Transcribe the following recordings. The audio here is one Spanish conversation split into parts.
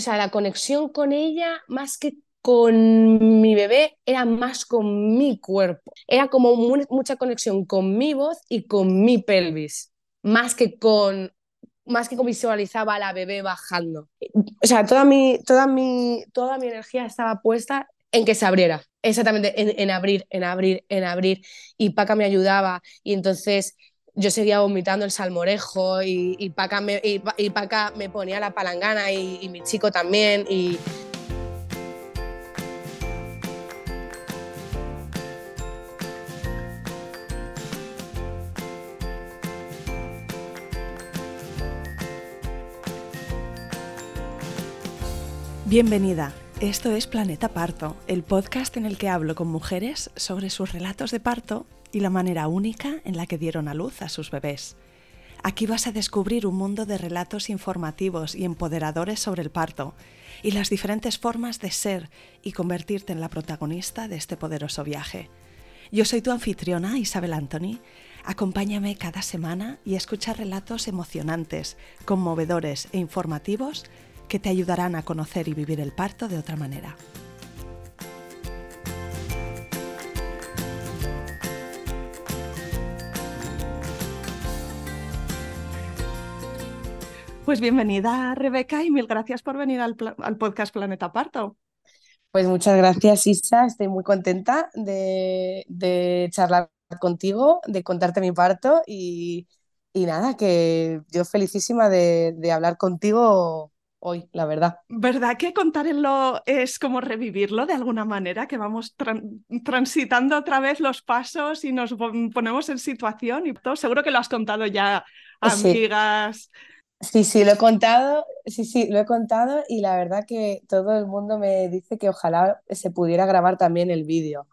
o sea, la conexión con ella, más que con mi bebé, era más con mi cuerpo. Era como mucha conexión con mi voz y con mi pelvis, más que con más que visualizaba a la bebé bajando. O sea, toda mi, toda mi, toda mi energía estaba puesta en que se abriera. Exactamente, en, en abrir, en abrir, en abrir. Y Paca me ayudaba y entonces yo seguía vomitando el salmorejo y, y, Paca, me, y, me ponía la palangana y, y mi chico también. Y, Bienvenida. Esto es Planeta Parto, el podcast en el que hablo con mujeres sobre sus relatos de parto y la manera única en la que dieron a luz a sus bebés. Aquí vas a descubrir un mundo de relatos informativos y empoderadores sobre el parto y las diferentes formas de ser y convertirte en la protagonista de este poderoso viaje. Yo soy tu anfitriona, Isabel Anthony. Acompáñame cada semana y escucha relatos emocionantes, conmovedores e informativos que te ayudarán a conocer y vivir el parto de otra manera. Pues bienvenida Rebeca y mil gracias por venir al, podcast Planeta Parto. Pues muchas gracias Isa, estoy muy contenta de, charlar contigo, de contarte mi parto y, nada, que yo felicísima de, de hablar contigo hoy, la verdad. ¿Verdad que contarlo es como revivirlo de alguna manera? Que vamos transitando otra vez los pasos y nos ponemos en situación y todo. Seguro que lo has contado ya, amigas. Sí. sí, lo he contado, sí, sí, lo he contado y la verdad que todo el mundo me dice que ojalá se pudiera grabar también el vídeo,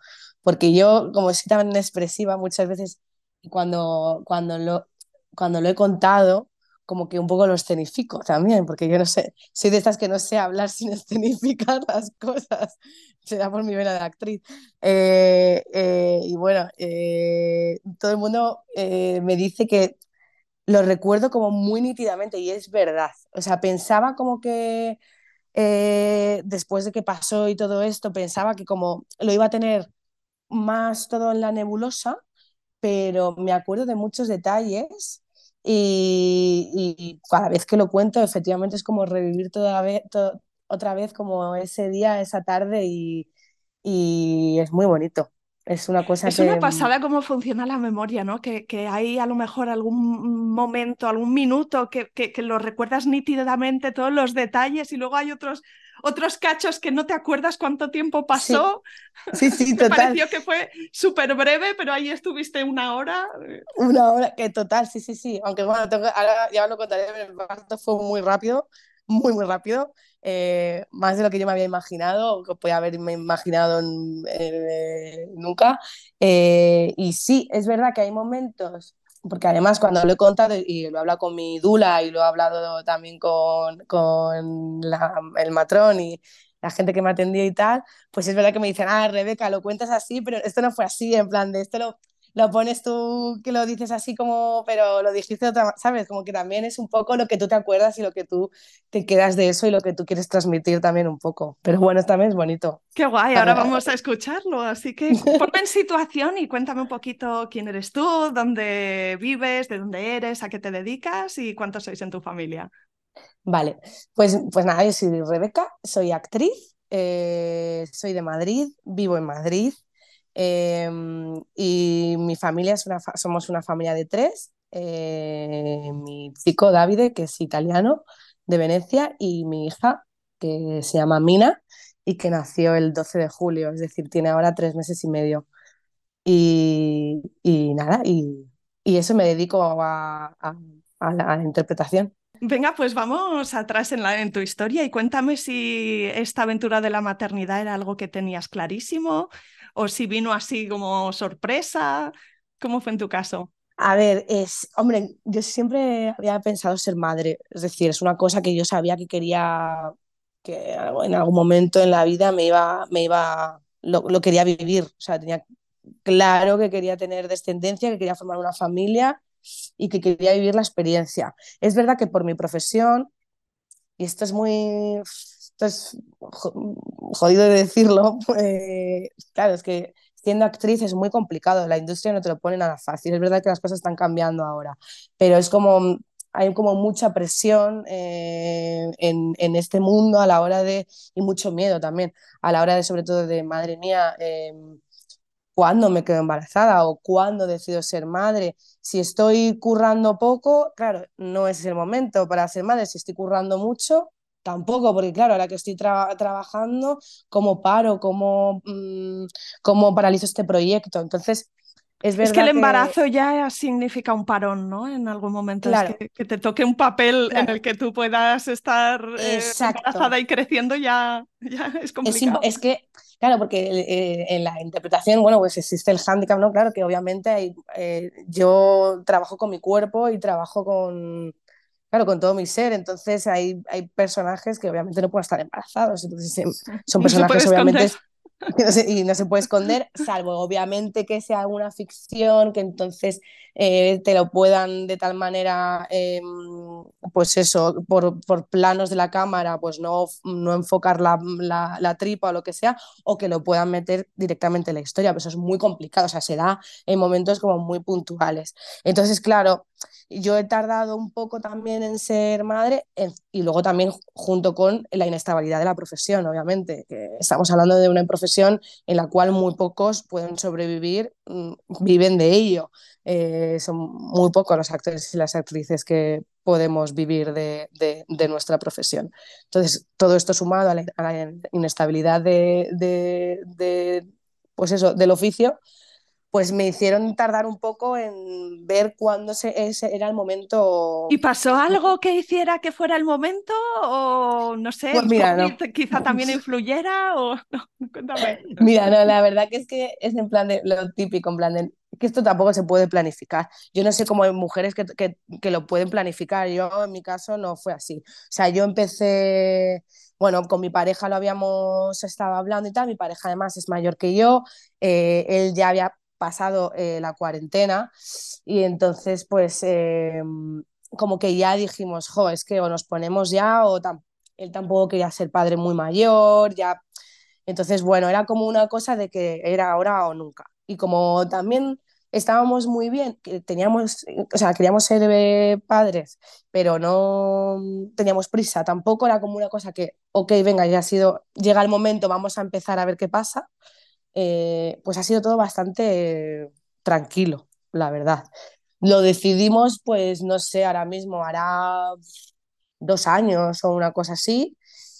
porque yo, como soy tan expresiva, muchas veces cuando, cuando, lo, cuando lo he contado, como que un poco lo escenifico también, porque yo no sé, soy de estas que no sé hablar sin escenificar las cosas, será por mi vena de actriz. Eh, eh, y bueno, eh, todo el mundo me dice que lo recuerdo como muy nítidamente y es verdad. O sea, pensaba como que después de que pasó y todo esto, pensaba que como lo iba a tener más todo en la nebulosa, pero me acuerdo de muchos detalles y, cada vez que lo cuento, efectivamente es como revivir toda vez, otra vez como ese día, esa tarde y es muy bonito. Es una cosa es una pasada cómo funciona la memoria, ¿no? Que, que, hay a lo mejor algún momento, algún minuto que, que, que, lo recuerdas nítidamente, todos los detalles, y luego hay otros otros cachos que no te acuerdas cuánto tiempo pasó. Sí, sí, total. Me pareció que fue súper breve, pero ahí estuviste una hora. Una hora, que total, sí, sí, sí. Aunque bueno, ahora ya lo contaré, el parto fue muy rápido, muy, muy rápido. Eh, más de lo que yo me había imaginado, que podía haberme imaginado eh, nunca. Eh, y sí, es verdad que hay momentos porque además cuando lo he contado y lo he hablado con mi dula y lo he hablado también con, con el matrón y la gente que me atendió y tal, pues es verdad que me dicen, ah, Rebeca, lo cuentas así, pero esto no fue así, en plan de esto lo, lo pones tú, que lo dices así como, pero lo dijiste otra, ¿sabes? Como que también es un poco lo que tú te acuerdas y lo que tú te quedas de eso y lo que tú quieres transmitir también un poco. Pero bueno, también es bonito. Qué guay, ahora vamos a escucharlo. Así que ponme en situación y cuéntame un poquito quién eres tú, dónde vives, de dónde eres, a qué te dedicas y cuántos sois en tu familia. Vale, pues, pues nada, yo soy Rebeca, soy actriz, eh, soy de Madrid, vivo en Madrid, Em, y mi familia es una, somos una familia de tres. Eh, mi chico Davide, que es italiano, de Venecia, y mi hija, que se llama Mina y que nació el 12 de julio, es decir, tiene ahora tres meses y medio. Y, y nada, y, y, eso me dedico a, a, a, la, interpretación. Venga, pues vamos atrás en, la, en tu historia y cuéntame si esta aventura de la maternidad era algo que tenías clarísimo, o si vino así como sorpresa. ¿Cómo fue en tu caso? A ver, es, hombre, yo siempre había pensado ser madre, es decir, es una cosa que yo sabía que quería, que en algún momento en la vida me iba, me iba, lo, lo quería vivir, o sea, tenía claro que quería tener descendencia, que quería formar una familia y que quería vivir la experiencia. Es verdad que por mi profesión, y esto es muy, entonces, jodido de decirlo, pues, claro, es que siendo actriz es muy complicado, la industria no te lo pone nada fácil, es verdad que las cosas están cambiando ahora, pero es como, hay como mucha presión eh, en, en, este mundo a la hora de, y mucho miedo también, a la hora de sobre todo de, madre mía, eh, cuándo me quedo embarazada o cuándo decido ser madre. Si estoy currando poco, claro, no es el momento para ser madre. Si estoy currando mucho, tampoco, porque claro, ahora que estoy tra trabajando, ¿cómo paro? ¿Cómo, mmm, ¿Cómo paralizo este proyecto? Entonces, es, verdad es que el embarazo que... ya significa un parón, ¿no? En algún momento claro. es que, que, te toque un papel claro. en el que tú puedas estar eh, embarazada y creciendo ya, ya es complicado. Es, es, que, claro, porque eh, en la interpretación, bueno, pues existe el hándicap, ¿no? Claro que obviamente hay, eh, yo trabajo con mi cuerpo y trabajo con, claro, con todo mi ser, entonces hay, hay personajes que obviamente no pueden estar embarazados, entonces son personajes no obviamente... Esconder. No se, y no se puede esconder, salvo obviamente que sea alguna ficción, que entonces eh, te lo puedan de tal manera, eh, pues eso, por, por, planos de la cámara, pues no, no enfocar la, la, la, tripa o lo que sea, o que lo puedan meter directamente en la historia, pero eso es muy complicado, o sea, se da en momentos como muy puntuales. Entonces, claro, yo he tardado un poco también en ser madre en, y luego también junto con la inestabilidad de la profesión, obviamente, que estamos hablando de una profesión en la cual muy pocos pueden sobrevivir, viven de ello. Eh, son muy pocos los actores y las actrices que podemos vivir de, de, de nuestra profesión. Entonces, todo esto sumado a la, a la inestabilidad de, de, pues eso, del oficio, pues me hicieron tardar un poco en ver cuándo se, ese era el momento. ¿Y pasó algo que hiciera que fuera el momento? O no sé, pues mira, no. quizá también influyera o no, cuéntame. Mira, no, la verdad que es que es en plan de lo típico, en plan de que esto tampoco se puede planificar. Yo no sé cómo hay mujeres que, que, que lo pueden planificar. Yo en mi caso no fue así. O sea, yo empecé bueno, con mi pareja lo habíamos estado hablando y tal, mi pareja además es mayor que yo, eh, él ya había pasado eh, la cuarentena y entonces pues eh, como que ya dijimos, jo, es que o nos ponemos ya o tam él tampoco quería ser padre muy mayor, ya. Entonces, bueno, era como una cosa de que era ahora o nunca. Y como también estábamos muy bien, teníamos, o sea, queríamos ser eh, padres, pero no teníamos prisa, tampoco era como una cosa que, ok, venga, ya ha sido, llega el momento, vamos a empezar a ver qué pasa eh, pues ha sido todo bastante tranquilo, la verdad. Lo decidimos, pues no sé, ahora mismo hará dos años o una cosa así,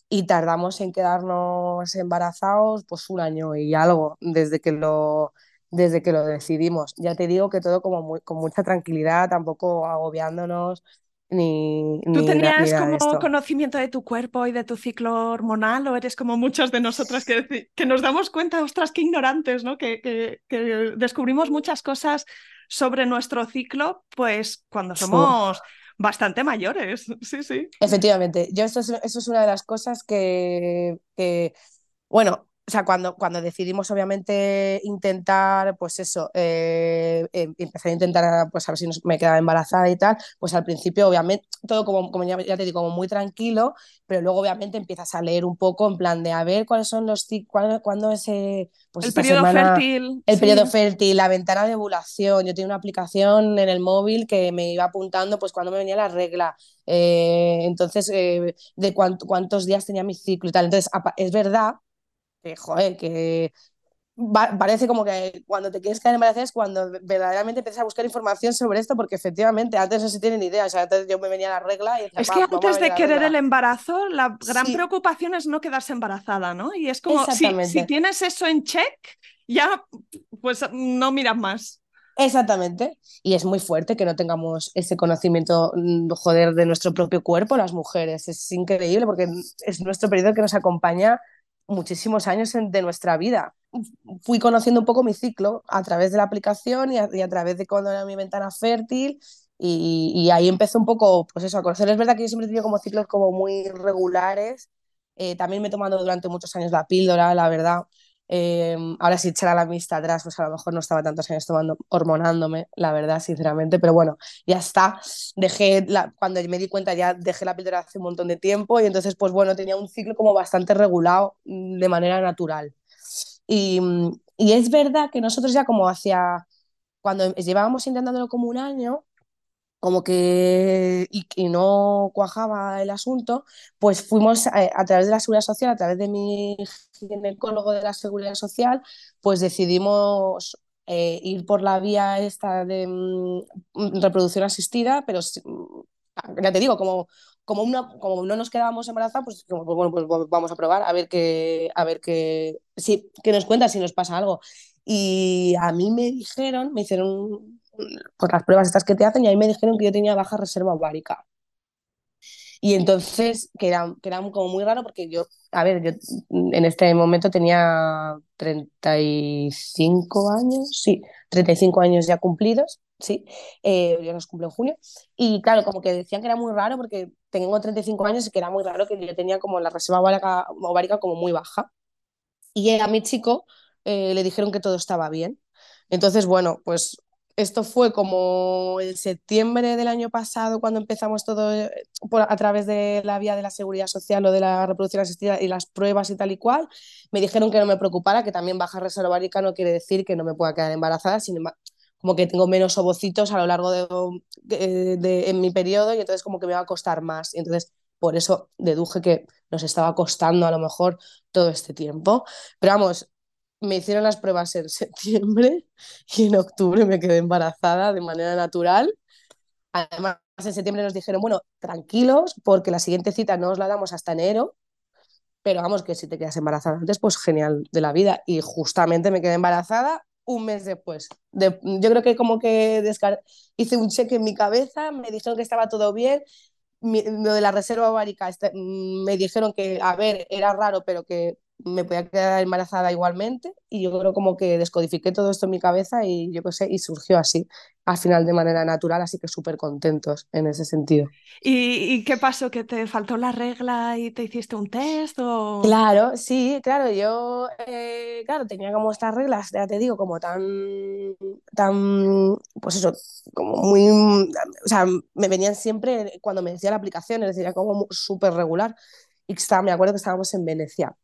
y tardamos en quedarnos embarazados pues un año y algo desde que lo, desde que lo decidimos. Ya te digo que todo como con mucha tranquilidad, tampoco agobiándonos, ni, ¿Tú ni tenías como de conocimiento de tu cuerpo y de tu ciclo hormonal o eres como muchas de nosotras que, que nos damos cuenta, ostras, qué ignorantes, ¿no? Que, que, que, descubrimos muchas cosas sobre nuestro ciclo, pues cuando somos sí. bastante mayores. Sí, sí. Efectivamente, yo eso es, eso es una de las cosas que, que bueno, o sea, cuando, cuando decidimos obviamente intentar, pues eso, eh, eh, empezar a intentar, pues a ver si nos, me quedaba embarazada y tal, pues al principio obviamente todo como, como ya, ya, te digo, como muy tranquilo, pero luego obviamente empiezas a leer un poco en plan de a ver cuáles son los, cuándo, cuándo ese, pues el periodo semana, fértil. El sí. periodo fértil, la ventana de ovulación, yo tenía una aplicación en el móvil que me iba apuntando pues cuando me venía la regla, eh, entonces de cuánto, cuántos días tenía mi ciclo y tal, entonces es verdad que, joder, que parece como que cuando te quieres quedar embarazada es cuando verdaderamente empiezas a buscar información sobre esto, porque efectivamente antes no se tienen idea. O sea, antes yo me venía la regla y decía, Es que antes de querer el embarazo, la gran Sí. preocupación es no quedarse embarazada, ¿no? Y es como, si, si tienes eso en check, ya pues no miras más. Exactamente. Y es muy fuerte que no tengamos ese conocimiento, mm, joder, de nuestro propio cuerpo, las mujeres. Es increíble porque es nuestro periodo que nos acompaña muchísimos años de nuestra vida. Fui conociendo un poco mi ciclo a través de la aplicación y a, través de cuando era mi ventana fértil y, ahí empezó un poco, pues eso, a conocer. Es verdad que yo siempre he tenido como ciclos como muy regulares. Eh, también me he tomado durante muchos años la píldora, la verdad. Em, ahora si echara la vista atrás, pues a lo mejor no estaba tantos años tomando, hormonándome, la verdad, sinceramente, pero bueno, ya está. Dejé, la, cuando me di cuenta ya dejé la píldora hace un montón de tiempo y entonces, pues bueno, tenía un ciclo como bastante regulado mm, de manera natural. Y, y es verdad que nosotros ya como hacia, cuando llevábamos intentándolo como un año, como que y, no cuajaba el asunto, pues fuimos a, a, través de la seguridad social, a través de mi ginecólogo de la seguridad social, pues decidimos eh, ir por la vía esta de mm, reproducción asistida, pero ya te digo, como, como, una, como no nos quedábamos embarazadas, pues, pues, bueno, pues vamos a probar a ver qué, a ver qué, sí, qué nos cuenta si nos pasa algo. Y a mí me dijeron, me hicieron pues las pruebas estas que te hacen y ahí me dijeron que yo tenía baja reserva ovárica. Y entonces, que era, que era como muy raro porque yo, a ver, yo en este momento tenía 35 años, sí, 35 años ya cumplidos, sí, eh, ya nos cumple en junio. Y claro, como que decían que era muy raro porque tengo 35 años y que era muy raro que yo tenía como la reserva ovárica, ovárica como muy baja. Y a mi chico eh, le dijeron que todo estaba bien. Entonces, bueno, pues esto fue como en septiembre del año pasado, cuando empezamos todo por, a través de la vía de la seguridad social o de la reproducción asistida y las pruebas y tal y cual. Me dijeron que no me preocupara, que también baja reserva no quiere decir que no me pueda quedar embarazada, sino como que tengo menos ovocitos a lo largo de, de, de, en mi periodo y entonces como que me va a costar más. Y entonces por eso deduje que nos estaba costando a lo mejor todo este tiempo. Pero vamos, me hicieron las pruebas en septiembre y en octubre me quedé embarazada de manera natural. Además, en septiembre nos dijeron, bueno, tranquilos, porque la siguiente cita no os la damos hasta enero, pero vamos, que si te quedas embarazada antes, pues genial de la vida. Y justamente me quedé embarazada un mes después. De, yo creo que como que hice un cheque en mi cabeza, me dijeron que estaba todo bien. Lo de la reserva ovárica, este, me dijeron que, a ver, era raro, pero que me podía quedar embarazada igualmente y yo creo como que descodifiqué todo esto en mi cabeza y yo qué sé, y surgió así, al final de manera natural, así que súper contentos en ese sentido. ¿Y, ¿Y, qué pasó? ¿Que te faltó la regla y te hiciste un test? O... Claro, sí, claro, yo, eh, claro, tenía como estas reglas, ya te digo, como tan, tan, pues eso, como muy, o sea, me venían siempre cuando me decía la aplicación, es decir, era como súper regular. Y estaba, me acuerdo que estábamos en Venecia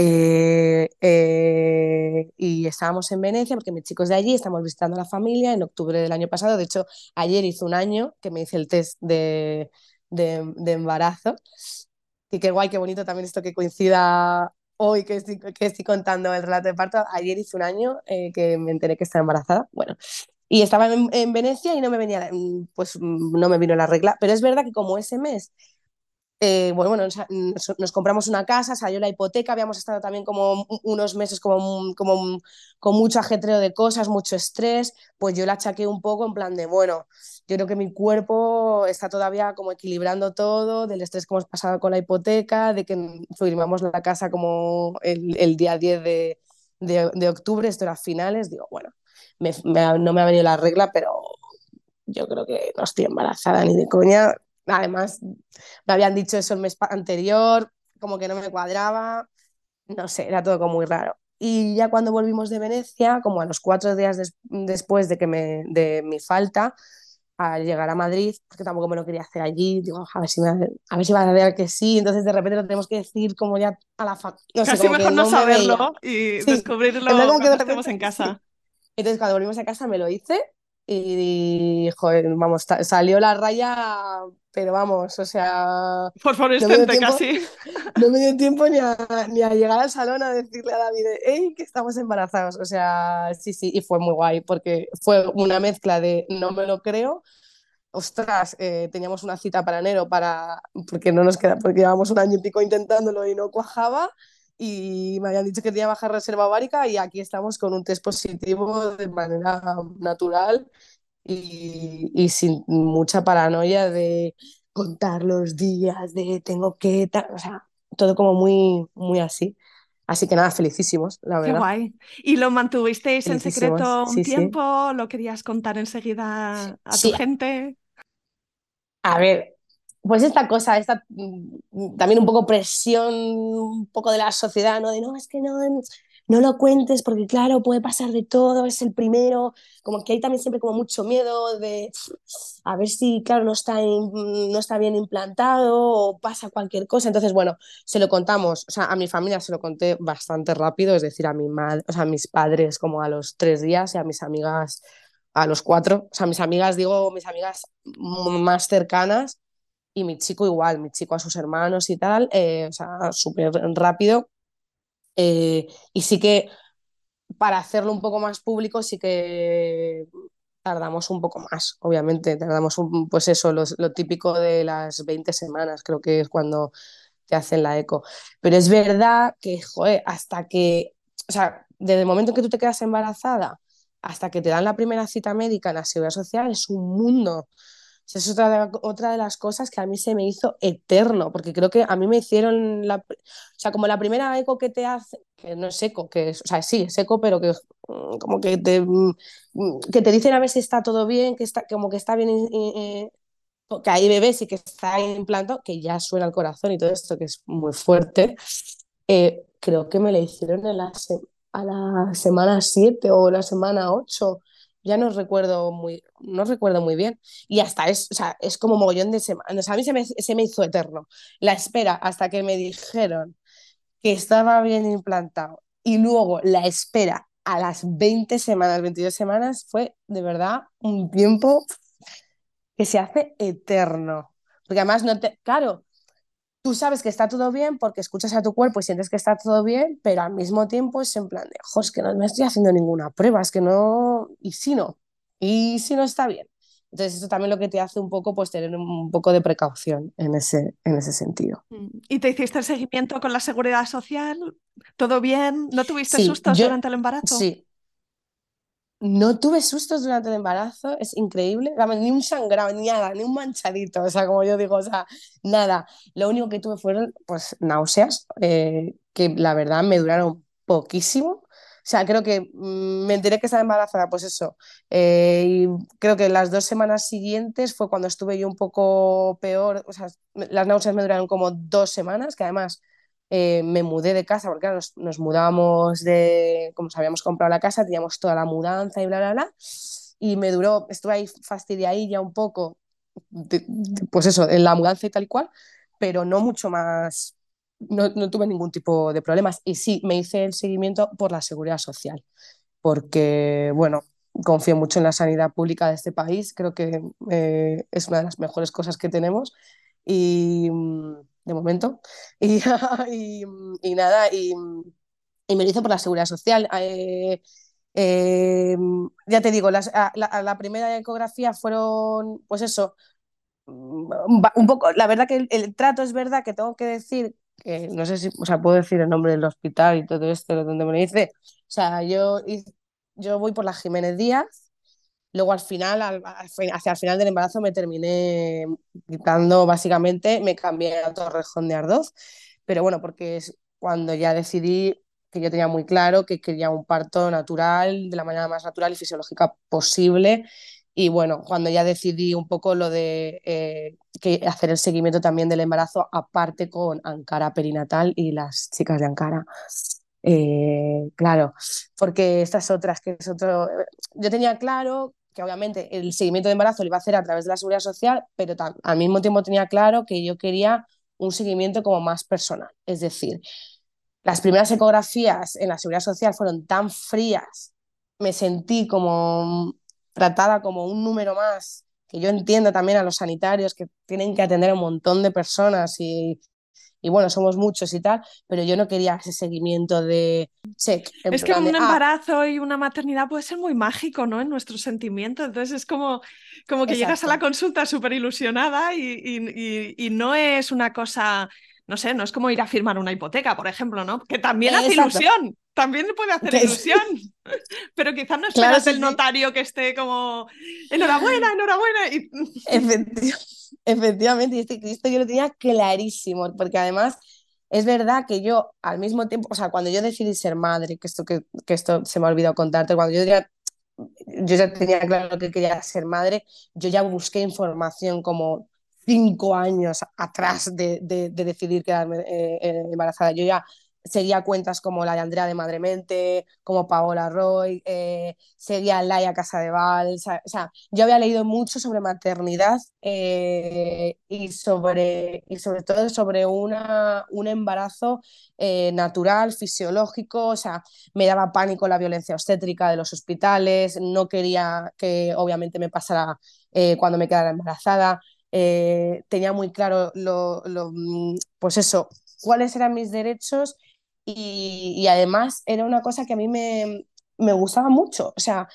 eh, eh, y estábamos en Venecia porque mis chicos de allí estamos visitando a la familia en octubre del año pasado. De hecho, ayer hizo un año que me hice el test de, de, de embarazo. Y qué guay, qué bonito también esto que coincida hoy que estoy, que estoy contando el relato de parto. Ayer hizo un año eh, que me enteré que estaba embarazada. Bueno, y estaba en, en, Venecia y no me venía, pues no me vino la regla. Pero es verdad que como ese mes eh, bueno, bueno nos, compramos una casa, salió la hipoteca, habíamos estado también como unos meses como, como con mucho ajetreo de cosas, mucho estrés, pues yo la achaqué un poco en plan de, bueno, yo creo que mi cuerpo está todavía como equilibrando todo, del estrés que hemos pasado con la hipoteca, de que firmamos la casa como el, día 10 de, de, octubre, esto era finales, digo, bueno, no me ha venido la regla, pero yo creo que no estoy embarazada ni de coña, Además, me habían dicho eso el mes anterior, como que no me cuadraba, no sé, era todo como muy raro. Y ya cuando volvimos de Venecia, como a los cuatro días des después de, que me, de mi falta, al llegar a Madrid, porque tampoco me lo quería hacer allí, digo, a ver si, me, a ver si va a decir que sí, entonces de repente lo tenemos que decir como ya a la fac. No Casi sé, mejor no, no saberlo y sí, descubrirlo como que estemos en casa. Entonces cuando volvimos a casa me lo hice y, joder, vamos, salió la raya, pero vamos, o sea... Por favor, no casi. No me dio tiempo ni a, ni a, llegar al salón a decirle a David, hey, que estamos embarazados. O sea, sí, sí, y fue muy guay, porque fue una mezcla de no me lo creo, ostras, eh, teníamos una cita para enero, para, porque no nos queda, porque llevamos un año y pico intentándolo y no cuajaba, y me habían dicho que tenía baja reserva ovárica y aquí estamos con un test positivo de manera natural y, y sin mucha paranoia de contar los días, de tengo que, o sea, todo como muy, muy así. Así que nada, felicísimos, la verdad. Qué guay. ¿Y lo mantuvisteis en secreto un sí, tiempo? Sí. ¿Lo querías contar enseguida a sí. tu gente? A ver, pues esta cosa, esta mm, también un poco presión, un poco de la sociedad, ¿no? De no, es que no, no lo cuentes porque claro, puede pasar de todo, es el primero, como que hay también siempre como mucho miedo de a ver si, claro, no está, no está bien implantado o pasa cualquier cosa. Entonces, bueno, se lo contamos, o sea, a mi familia se lo conté bastante rápido, es decir, a mi madre, o sea, a mis padres como a los tres días y a mis amigas a los cuatro. O sea, mis amigas, digo, mis amigas más cercanas y mi chico igual, mi chico a sus hermanos y tal, eh, o sea, súper rápido. Eh, y sí que para hacerlo un poco más público sí que tardamos un poco más, obviamente, tardamos un, pues eso, lo, típico de las 20 semanas, creo que es cuando te hacen la eco. Pero es verdad que, joder, hasta que, o sea, desde el momento en que tú te quedas embarazada hasta que te dan la primera cita médica en la seguridad social es un mundo es otra de, otra de las cosas que a mí se me hizo eterno, porque creo que a mí me hicieron, o sea, como la primera eco que te hace, que no es eco, que es, o sea, sí, es eco, pero que mm, como que te, mm, que te dicen a ver si está todo bien, que está, como que está bien, eh, que hay bebés y que está implantado, que ya suena el corazón y todo esto, que es muy fuerte. Eh, creo que me la hicieron en la, a la semana 7 o la semana 8 ya no recuerdo muy, no recuerdo muy bien. Y hasta es, o sea, es como mogollón de semanas. a mí se me, se me hizo eterno. La espera hasta que me dijeron que estaba bien implantado y luego la espera a las 20 semanas, 22 semanas, fue de verdad un tiempo que se hace eterno. Porque además no te, claro, tú sabes que está todo bien porque escuchas a tu cuerpo y sientes que está todo bien, pero al mismo tiempo es en plan de, jo, es que no me estoy haciendo ninguna prueba, es que no, y si no, y si no está bien. Entonces eso también lo que te hace un poco, pues tener un poco de precaución en ese, en ese sentido. Mm. ¿Y te hiciste el seguimiento con la seguridad social? ¿Todo bien? ¿No tuviste sustos durante el embarazo? Sí, no tuve sustos durante el embarazo, es increíble. Ni un sangrado, ni nada, ni un manchadito, o sea, como yo digo, o sea, nada. Lo único que tuve fueron, pues, náuseas, eh, que la verdad me duraron poquísimo. O sea, creo que mm, me enteré que estaba embarazada, pues eso. Eh, y creo que las dos semanas siguientes fue cuando estuve yo un poco peor. O sea, las náuseas me duraron como dos semanas, que además eh, me mudé de casa, porque nos, nos, mudábamos de, como habíamos comprado la casa, teníamos toda la mudanza y bla, bla, bla. Y me duró, estuve ahí fastidiadilla un poco, pues eso, en la mudanza y tal y cual, pero no mucho más, no, no, tuve ningún tipo de problemas. Y sí, me hice el seguimiento por la seguridad social, porque, bueno, confío mucho en la sanidad pública de este país, creo que eh, es una de las mejores cosas que tenemos. Y mm, de momento. Y, nada, y, me lo hizo por la seguridad social. Eh, eh, ya te digo, las, la, la, primera ecografía fueron, pues eso, un poco, la verdad que el, trato es verdad que tengo que decir, que no sé si, o sea, puedo decir el nombre del hospital y todo esto, donde me lo dice, o sea, yo, yo voy por la Jiménez Díaz Luego al final, hacia el final del embarazo me terminé quitando, básicamente, me cambié a Torrejón de Ardoz, pero bueno, porque es cuando ya decidí que yo tenía muy claro que quería un parto natural, de la manera más natural y fisiológica posible. Y bueno, cuando ya decidí un poco lo de eh, que hacer el seguimiento también del embarazo, aparte con Ankara perinatal y las chicas de Ankara. Eh, claro, porque estas otras, que es otro. Yo tenía claro que obviamente el seguimiento de embarazo lo iba a hacer a través de la seguridad social, pero al mismo tiempo tenía claro que yo quería un seguimiento como más personal. Es decir, las primeras ecografías en la seguridad social fueron tan frías, me sentí como tratada como un número más, que yo entiendo también a los sanitarios que tienen que atender a un montón de personas y y bueno, somos muchos y tal, pero yo no quería ese seguimiento de check. Es que un ah". embarazo y una maternidad puede ser muy mágico, ¿no? En nuestro sentimiento. Entonces es como, como que llegas a la consulta súper ilusionada y, y, y, no es una cosa, no sé, no es como ir a firmar una hipoteca, por ejemplo, ¿no? Que también hace ilusión, también puede hacer ilusión, pero quizás no esperas el notario que esté como, enhorabuena, enhorabuena. Y... Efectivamente. Efectivamente, y este yo lo tenía clarísimo, porque además es verdad que yo al mismo tiempo, o sea, cuando yo decidí ser madre, que esto, que, esto se me ha olvidado contarte, cuando yo ya, yo ya tenía claro que quería ser madre, yo ya busqué información como cinco años atrás de, de, decidir quedarme eh, embarazada. Yo ya seguía cuentas como la de Andrea de Madremente, como Paola Roy, eh, seguía Laia Casadeval, o sea, yo había leído mucho sobre maternidad eh, y, sobre, y sobre todo sobre una, un embarazo eh, natural, fisiológico, o sea, me daba pánico la violencia obstétrica de los hospitales, no quería que obviamente me pasara cuando me quedara embarazada. tenía muy claro lo, lo, mm, pues eso, cuáles eran mis derechos y, además era una cosa que a mí me, me gustaba mucho. O sea,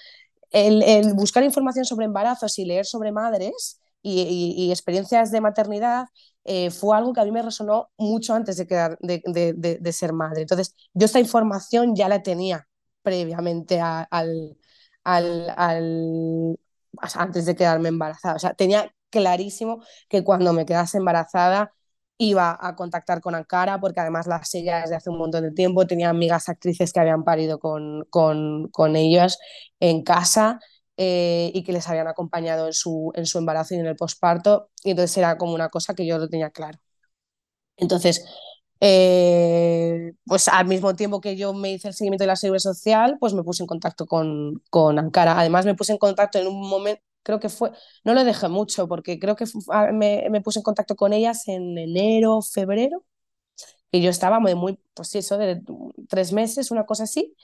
el, buscar información sobre embarazos y leer sobre madres y, experiencias de maternidad eh, fue algo que a mí me resonó mucho antes de, quedar, de, de, ser madre. Entonces, yo esta información ya la tenía previamente al, al, al, antes de quedarme embarazada. O sea, tenía clarísimo que cuando me quedase embarazada iba a contactar con Ankara porque además la seguía desde hace un montón de tiempo, tenía amigas actrices que habían parido con, con, con ellos en casa eh, y que les habían acompañado en su, en su embarazo y en el posparto, y entonces era como una cosa que yo lo tenía claro. Entonces, eh, pues al mismo tiempo que yo me hice el seguimiento de la seguridad social, pues me puse en contacto con, con Ankara. Además, me puse en contacto en un momento, creo que fue, no lo dejé mucho porque creo que me, me, puse en contacto con ellas en enero, febrero, y yo estaba muy, muy pues eso de tres meses, una cosa así,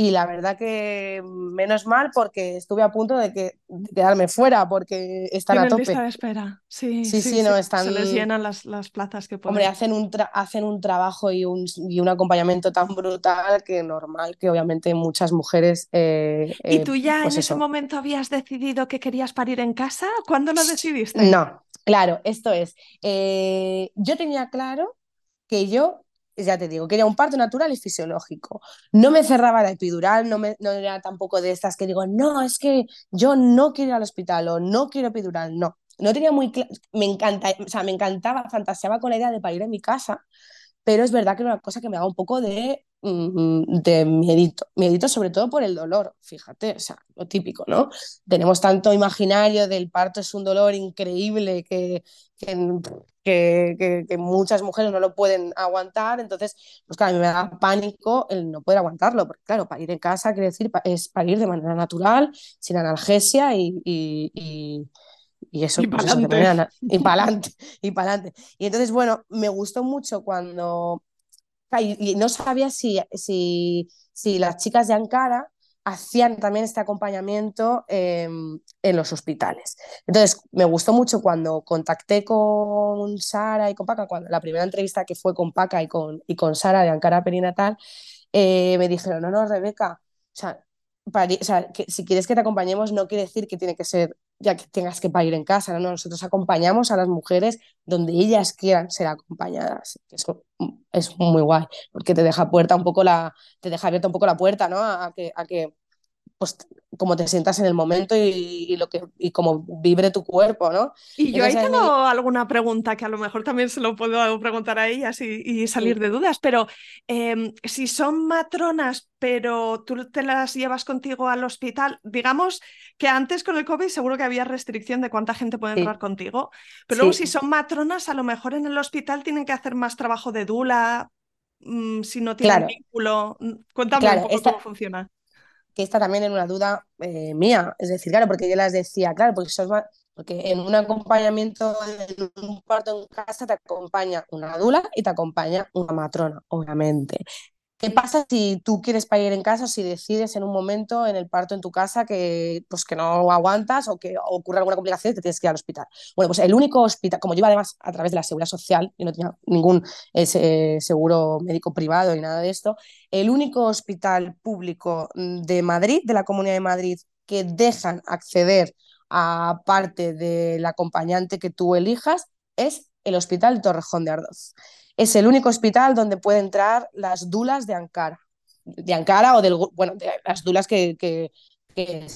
y la verdad que menos mal porque estuve a punto de, que, quedarme fuera porque están a tope. lista de espera. Sí, sí, sí, no, están... Se les llenan las, las plazas que pueden. Hombre, hacen un, hacen un trabajo y un, y un acompañamiento tan brutal que normal que obviamente muchas mujeres... Eh, ¿Y tú ya eh, pues en ese momento habías decidido que querías parir en casa? ¿Cuándo lo decidiste? No, claro, esto es. Eh, yo tenía claro que yo ya te digo, quería un parto natural y fisiológico. No me cerraba la epidural, no, me, no era tampoco de estas que digo, no, es que yo no quiero ir al hospital o no quiero epidural, no. No tenía muy claro, me encanta, o sea, me encantaba, fantaseaba con la idea de parir en mi casa, pero es verdad que era una cosa que me daba un poco de, de miedito, miedito sobre todo por el dolor, fíjate, o sea, lo típico, ¿no? Tenemos tanto imaginario del parto es un dolor increíble que, que que, muchas mujeres no lo pueden aguantar, entonces, pues claro, a mí me da pánico el no poder aguantarlo, porque claro, parir en casa quiere decir es parir de manera natural, sin analgesia y, y, y, eso, y para adelante. Y para adelante, y para adelante. Y entonces, bueno, me gustó mucho cuando... Y, no sabía si, si, si las chicas de Ankara hacían también este acompañamiento em, en los hospitales. Entonces, me gustó mucho cuando contacté con Sara y con Paca, cuando, la primera entrevista que fue con Paca y con, y con Sara de Ankara Perinatal, eh, me dijeron, no, no, Rebeca, o sea, o sea, que si quieres que te acompañemos no quiere decir que tiene que ser ya que tengas que parir en casa, ¿no? Nosotros acompañamos a las mujeres donde ellas quieran ser acompañadas. Eso es muy guay, porque te deja puerta un poco la, te deja abierta un poco la puerta, ¿no? A que, a que pues como te sientas en el momento y, lo que y como vibre tu cuerpo, ¿no? Y yo ahí tengo alguna pregunta que a lo mejor también se lo puedo preguntar a ellas y, salir de dudas, pero em, si son matronas, pero tú te las llevas contigo al hospital, digamos que antes con el COVID seguro que había restricción de cuánta gente puede entrar contigo, pero luego si son matronas, a lo mejor en el hospital tienen que hacer más trabajo de dula, mm, si no tienen vínculo. Mm, cuéntame un poco cómo funciona que esta también era una duda eh, mía. Es decir, claro, porque yo las decía, claro, porque, porque en un acompañamiento, en un parto en casa, te acompaña una dula y te acompaña una matrona, obviamente. ¿Qué pasa si tú quieres parir en casa o si decides en un momento en el parto en tu casa que, pues, que no aguantas o que ocurre alguna complicación y te tienes que ir al hospital? Bueno, pues el único hospital, como yo iba además a través de la seguridad social, y no tenía ningún seguro médico privado ni nada de esto, el único hospital público de Madrid, de la Comunidad de Madrid, que dejan acceder a parte del acompañante que tú elijas es el Hospital Torrejón de Ardoz es el único hospital donde pueden entrar las dulas de Ankara, de Ankara o del, bueno, de las dulas que, que, que,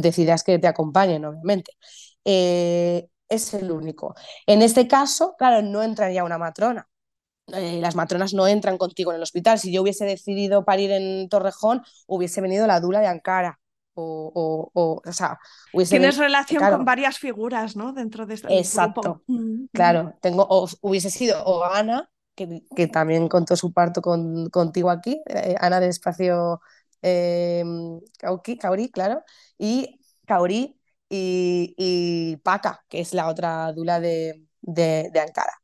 decidas que te acompañen, obviamente. Eh, es el único. En este caso, claro, no entraría una matrona. Eh, las matronas no entran contigo en el hospital. Si yo hubiese decidido parir en Torrejón, hubiese venido la dula de Ankara o, o, sea, Tienes relación con varias figuras, ¿no? Dentro de este Exacto, mm, mm. claro. Tengo, hubiese sido o Ana, que, también contó su parto con, contigo aquí, eh, Ana de Espacio eh, Kauri, claro, y Kauri y, y, Paca, que es la otra dula de, de, de Ankara.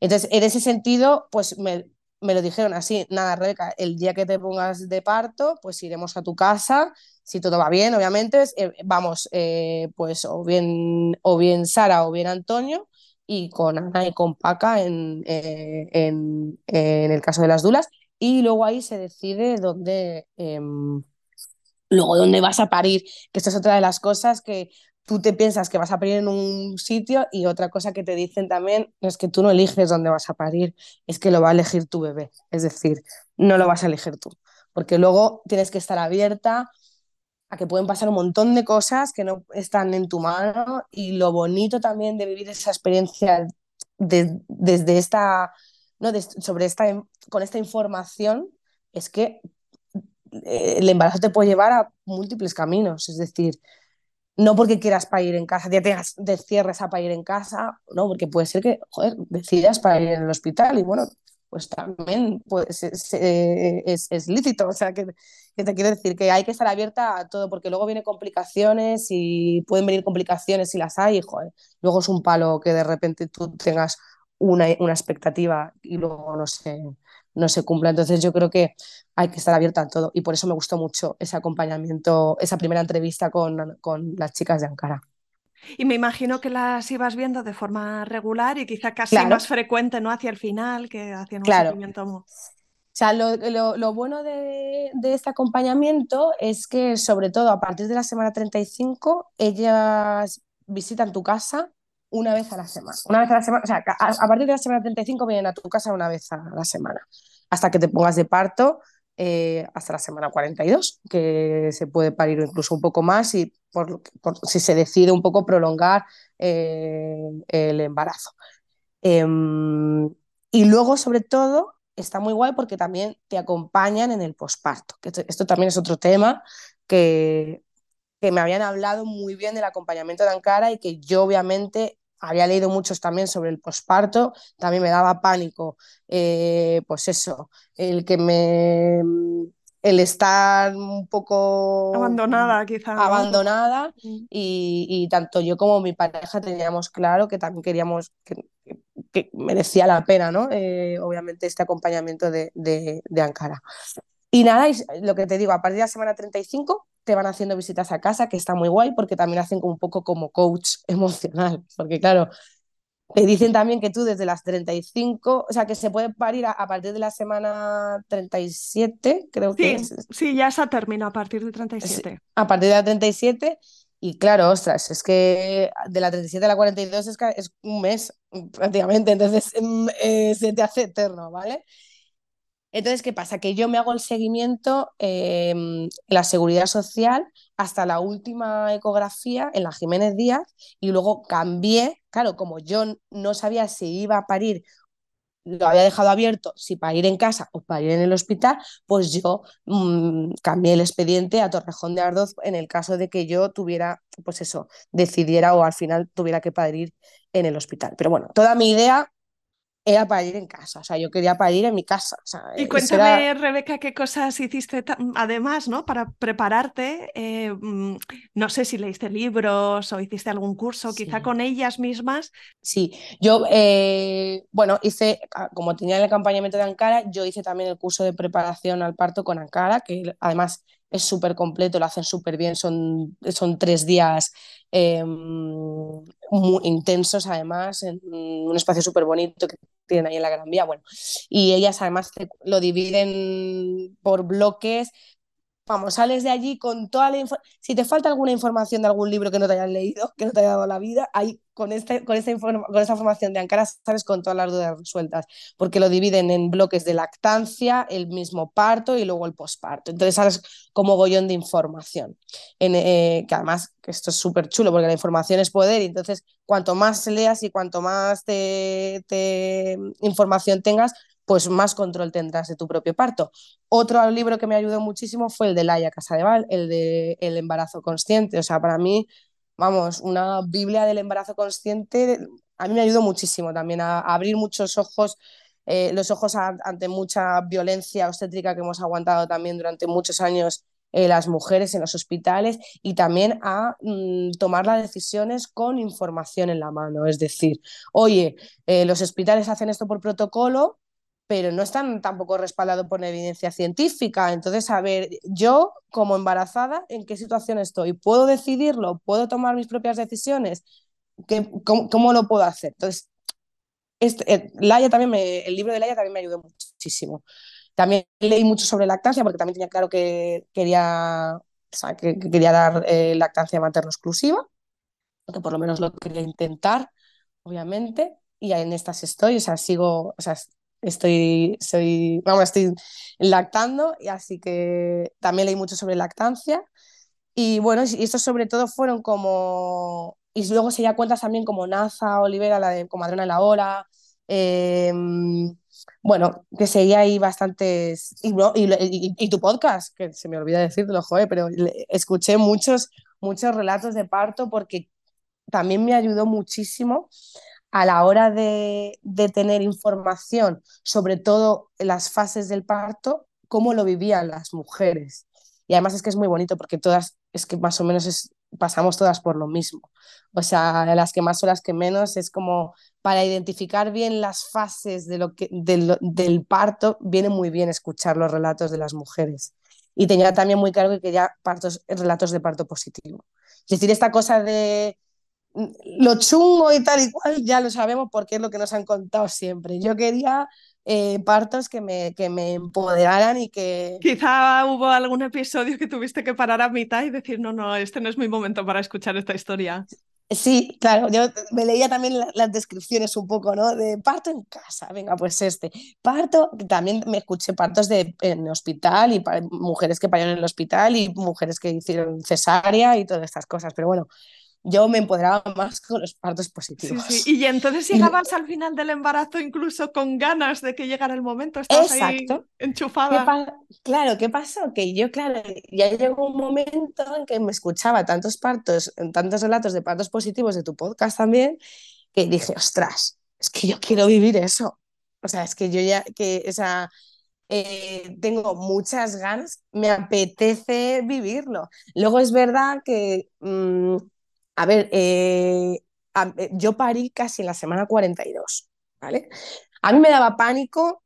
Entonces, en ese sentido, pues me, me lo dijeron así, nada, Rebeca, el día que te pongas de parto, pues iremos a tu casa, si todo va bien, obviamente, eh, vamos, eh, pues o bien, o bien Sara o bien Antonio, y con Ana y con Paca en, eh, en, en, el caso de las dulas, y luego ahí se decide dónde, eh, luego dónde vas a parir, que esto es otra de las cosas que tú te piensas que vas a parir en un sitio y otra cosa que te dicen también es que tú no eliges dónde vas a parir, es que lo va a elegir tu bebé, es decir, no lo vas a elegir tú, porque luego tienes que estar abierta a que pueden pasar un montón de cosas que no están en tu mano y lo bonito también de vivir esa experiencia de, desde esta, ¿no? Sobre esta, con esta información es que eh, el embarazo te puede llevar a múltiples caminos, es decir, no porque quieras parir en casa, ya tengas de cierres a parir en casa, no, porque puede ser que, decidas parir en el hospital y bueno, pues también pues, es, es, lícito, o sea, que, que, te quiero decir que hay que estar abierta a todo, porque luego vienen complicaciones y pueden venir complicaciones si las hay, y, joder, luego es un palo que de repente tú tengas una, una expectativa y luego no se, no se cumpla. Entonces yo creo que hay que estar abierta a todo y por eso me gustó mucho ese acompañamiento, esa primera entrevista con, con las chicas de Ankara. Y me imagino que las ibas viendo de forma regular y quizá casi claro. más frecuente, ¿no? Hacia el final, que hacia un claro. seguimiento. O sea, lo, lo, lo bueno de, de, este acompañamiento es que, sobre todo a partir de la semana 35, ellas visitan tu casa una vez a la semana. Una vez a la semana, o sea, a, a, partir de la semana 35 vienen a tu casa una vez a la semana, hasta que te pongas de parto, eh, hasta la semana 42, que se puede parir incluso un poco más y por, si se decide un poco prolongar eh, el embarazo. Eh, y luego, sobre todo, está muy guay porque también te acompañan en el posparto, esto también es otro tema que que me habían hablado muy bien del acompañamiento de Ankara y que yo obviamente había leído muchos también sobre el posparto, también me daba pánico, eh, pues eso, el que me el estar un poco abandonada quizá ¿no? abandonada y, y, tanto yo como mi pareja teníamos claro que también queríamos que, que merecía la pena no eh, obviamente este acompañamiento de, de, de Ankara. Y nada, lo que te digo, a partir de la semana 35 te van haciendo visitas a casa, que está muy guay, porque también hacen como un poco como coach emocional, porque claro, te dicen también que tú desde las 35, o sea, que se puede parir a, a partir de la semana 37, creo sí, que es. Sí, ya se termina a partir de 37. A partir de la 37, y claro, ostras, es que de la 37 a la 42 es, es un mes prácticamente, entonces eh, se te hace eterno, ¿vale? Entonces, ¿qué pasa? Que yo me hago el seguimiento eh, en la seguridad social hasta la última ecografía en la Jiménez Díaz y luego cambié, claro, como yo no sabía si iba a parir, lo había dejado abierto, si para ir en casa o para ir en el hospital, pues yo mmm, cambié el expediente a Torrejón de Ardoz en el caso de que yo tuviera, pues eso, decidiera o al final tuviera que parir en el hospital. Pero bueno, toda mi idea era para ir en casa, o sea, yo quería para ir en mi casa. O sea, y cuéntame, era... Rebeca, qué cosas hiciste además, ¿no? Para prepararte, eh, no sé si leíste libros o hiciste algún curso, sí. quizá con ellas mismas. Sí, yo, eh, bueno, hice, como tenía el acompañamiento de Ankara, yo hice también el curso de preparación al parto con Ankara, que además es súper completo, lo hacen súper bien, son, son tres días eh, muy intensos además, en un espacio súper bonito que tienen ahí en la Gran Vía, bueno, y ellas además lo dividen por bloques, vamos, sales de allí con toda la información, si te falta alguna información de algún libro que no te hayas leído, que no te haya dado la vida, ahí con, este, con, esta con esta formación de Ankara sabes con todas las dudas resueltas, porque lo dividen en bloques de lactancia, el mismo parto y luego el posparto. Entonces sabes como gollón de información, en, eh, que además esto es súper chulo porque la información es poder y entonces cuanto más leas y cuanto más te, te información tengas, pues más control tendrás de tu propio parto. Otro libro que me ayudó muchísimo fue el de Laia Casadeval, el de El embarazo consciente. O sea, para mí vamos, una Biblia del embarazo consciente, a mí me ayudó muchísimo también a, abrir muchos ojos eh, los ojos ante mucha violencia obstétrica que hemos aguantado también durante muchos años eh, las mujeres en los hospitales y también a mm, tomar las decisiones con información en la mano. Es decir, oye, eh, los hospitales hacen esto por protocolo, pero no están tampoco respaldados por evidencia científica. Entonces, a ver, yo como embarazada, ¿en qué situación estoy? ¿Puedo decidirlo? ¿Puedo tomar mis propias decisiones? cómo, lo puedo hacer? Entonces, este, eh, Laia también el libro de Laia también me ayudó muchísimo. También leí mucho sobre lactancia porque también tenía claro que quería, que, quería dar eh, lactancia materno exclusiva, que por lo menos lo quería intentar, obviamente, y en estas estoy, o sea, sigo, o sea, estoy, soy, vamos, estoy lactando, y así que también leí mucho sobre lactancia. Y bueno, y estos sobre todo fueron como y luego se ya cuentas también como Naza, Olivera, la de Comadrona de la Hora. Em, bueno, que seguía ahí bastantes. Y, y, tu podcast, que se me olvida decirlo, joder, pero escuché muchos, muchos relatos de parto porque también me ayudó muchísimo a la hora de, de tener información sobre todo las fases del parto, cómo lo vivían las mujeres. Y además es que es muy bonito porque todas, es que más o menos es, pasamos todas por lo mismo. O sea, las que más o las que menos es como para identificar bien las fases de lo que, del, parto, viene muy bien escuchar los relatos de las mujeres. Y tenía también muy claro que quería partos, relatos de parto positivo. Es decir, esta cosa de lo chungo y tal y cual, ya lo sabemos porque es lo que nos han contado siempre. Yo quería eh, partos que me, que me empoderaran y que... Quizá hubo algún episodio que tuviste que parar a mitad y decir, no, no, este no es mi momento para escuchar esta historia. Sí, claro, yo me leía también las descripciones un poco, ¿no? De parto en casa, venga, pues este. Parto, también me escuché partos de, en hospital y mujeres que parieron en el hospital y mujeres que hicieron cesárea y todas estas cosas, pero bueno, yo me empoderaba más con los partos positivos. Y entonces llegabas al final del embarazo incluso con ganas de que llegara el momento, estabas Exacto. ahí enchufada. claro, ¿qué pasó? Que yo, claro, ya llegó un momento en que me escuchaba tantos partos, tantos relatos de partos positivos de tu podcast también, que dije, ostras, es que yo quiero vivir eso. O sea, es que yo ya, que, o sea, eh, tengo muchas ganas, me apetece vivirlo. Luego es verdad que... Mm, a ver, eh, eh, yo parí casi en la semana 42, ¿vale? A mí me daba pánico,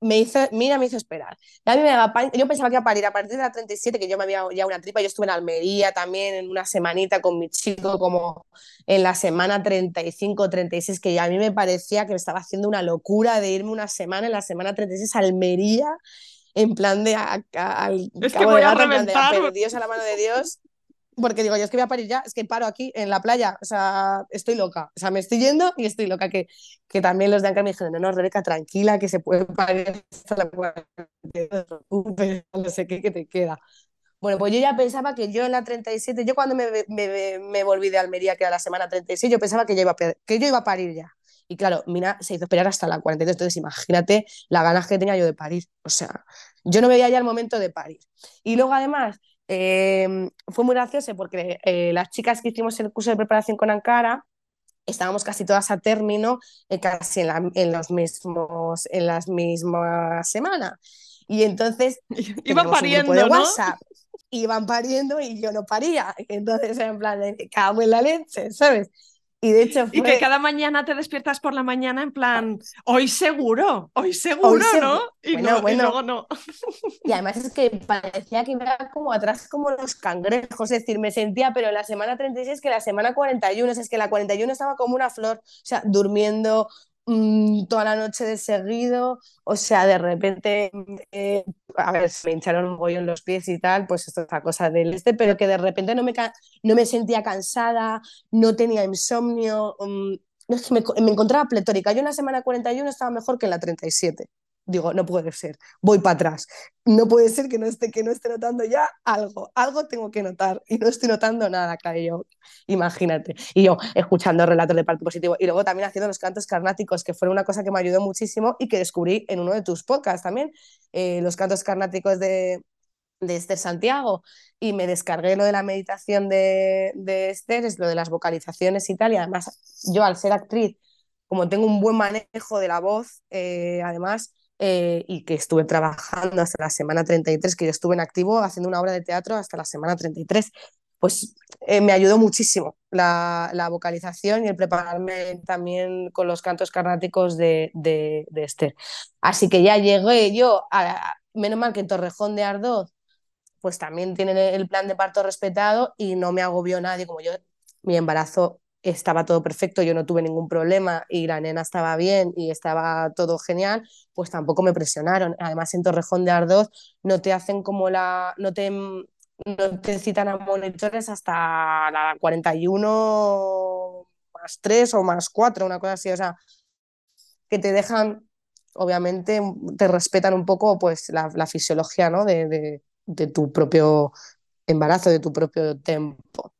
me hizo, mira, me hizo esperar. A mí me daba pánico, yo pensaba que iba a parir a partir de la 37, que yo me había ya una tripa, yo estuve en Almería también en una semanita con mi chico, como en la semana 35, 36, que ya a mí me parecía que me estaba haciendo una locura de irme una semana, en la semana 36 a Almería, en plan de al es que voy a reventar. Dios a la mano de Dios porque digo, yo es que voy a parir ya, es que paro aquí en la playa, o sea, estoy loca, o sea, me estoy yendo y estoy loca, que, que también los de Ancar me dijeron, no, no, Rebeca, tranquila, que se puede parir hasta la no sé qué, te queda. Bueno, pues yo ya pensaba que yo en la 37, yo cuando me, me, me, volví de Almería, que era la semana 36, yo pensaba que yo iba que yo iba a parir ya. Y claro, Mina se hizo esperar hasta la 42, entonces imagínate la ganas que tenía yo de parir. O sea, yo no veía ya el momento de parir. Y luego además, Em, fue muy gracioso porque eh, las chicas que hicimos el curso de preparación con Ankara estábamos casi todas a término eh, casi en, los mismos, en las mismas semanas. Y entonces iban pariendo, de WhatsApp. Iban pariendo y yo no paría. Entonces, en plan, cago en la leche, ¿sabes? Y de hecho Y que cada mañana te despiertas por la mañana en plan, hoy seguro, hoy seguro, ¿no? Y, no, y luego no. Y además es que parecía que iba como atrás como los cangrejos, es decir, me sentía, pero en la semana 36 que la semana 41, es que la 41 estaba como una flor, o sea, durmiendo Mm, toda la noche de seguido, o sea, de repente, eh, a ver, me hincharon un bollo en los pies y tal, pues esto es otra cosa del este, pero que de repente no me, no me sentía cansada, no tenía insomnio, mm, no es que me, me, encontraba pletórica. Yo en la semana 41 estaba mejor que en la 37 digo, no puede ser, voy para atrás. No puede ser que no esté, que no esté notando ya algo, algo tengo que notar y no estoy notando nada, claro, imagínate. Y yo escuchando relatos de parto positivo y luego también haciendo los cantos carnáticos, que fue una cosa que me ayudó muchísimo y que descubrí en uno de tus podcasts también, eh, los cantos carnáticos de, de Esther Santiago y me descargué lo de la meditación de, de Esther, es lo de las vocalizaciones y tal, y además yo al ser actriz como tengo un buen manejo de la voz, eh, además, eh, y que estuve trabajando hasta la semana 33, que yo estuve en activo haciendo una obra de teatro hasta la semana 33, pues eh, me ayudó muchísimo la, vocalización y el prepararme también con los cantos carnáticos de, de, Esther. Así que ya llegué yo, a, menos mal que en Torrejón de Ardoz, pues también tienen el plan de parto respetado y no me agobió nadie, como yo, mi embarazo estaba todo perfecto, yo no tuve ningún problema y la nena estaba bien y estaba todo genial, pues tampoco me presionaron. Además, en Torrejón de Ardoz no te hacen como la, no te, no te citan a monitores hasta la 41 más 3 o más 4, una cosa así, o sea, que te dejan, obviamente, te respetan un poco pues la, fisiología ¿no? de, de tu propio embarazo, de tu propio tiempo.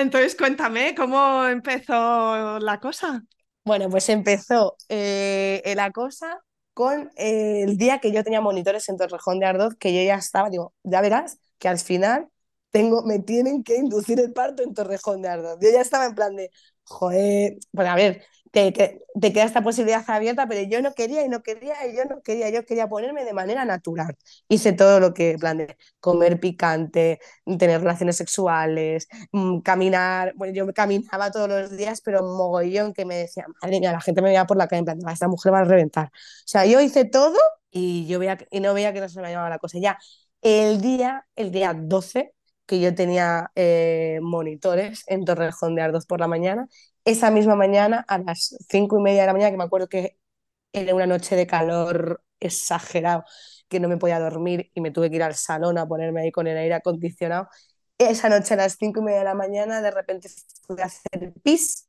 Entonces, cuéntame, ¿cómo empezó la cosa? Bueno, pues empezó eh, la cosa con eh, el día que yo tenía monitores en Torrejón de Ardoz, que yo ya estaba, digo, ya verás que al final tengo, me tienen que inducir el parto en Torrejón de Ardoz. Yo ya estaba en plan de, joder, pues a ver, te, te, queda esta posibilidad abierta, pero yo no quería y no quería y yo no quería, yo quería ponerme de manera natural. Hice todo lo que, plan de comer picante, tener relaciones sexuales, mmm, caminar, bueno, yo caminaba todos los días, pero mogollón que me decía, madre mía, la gente me veía por la calle en plan, esta mujer va a reventar. O sea, yo hice todo y yo veía, y no veía que no se me llamaba la cosa. Ya el día, el día 12, que yo tenía eh, monitores en Torrejón de Ardoz por la mañana esa misma mañana, a las cinco y media de la mañana, que me acuerdo que era una noche de calor exagerado, que no me podía dormir y me tuve que ir al salón a ponerme ahí con el aire acondicionado. Esa noche a las cinco y media de la mañana, de repente fui a hacer pis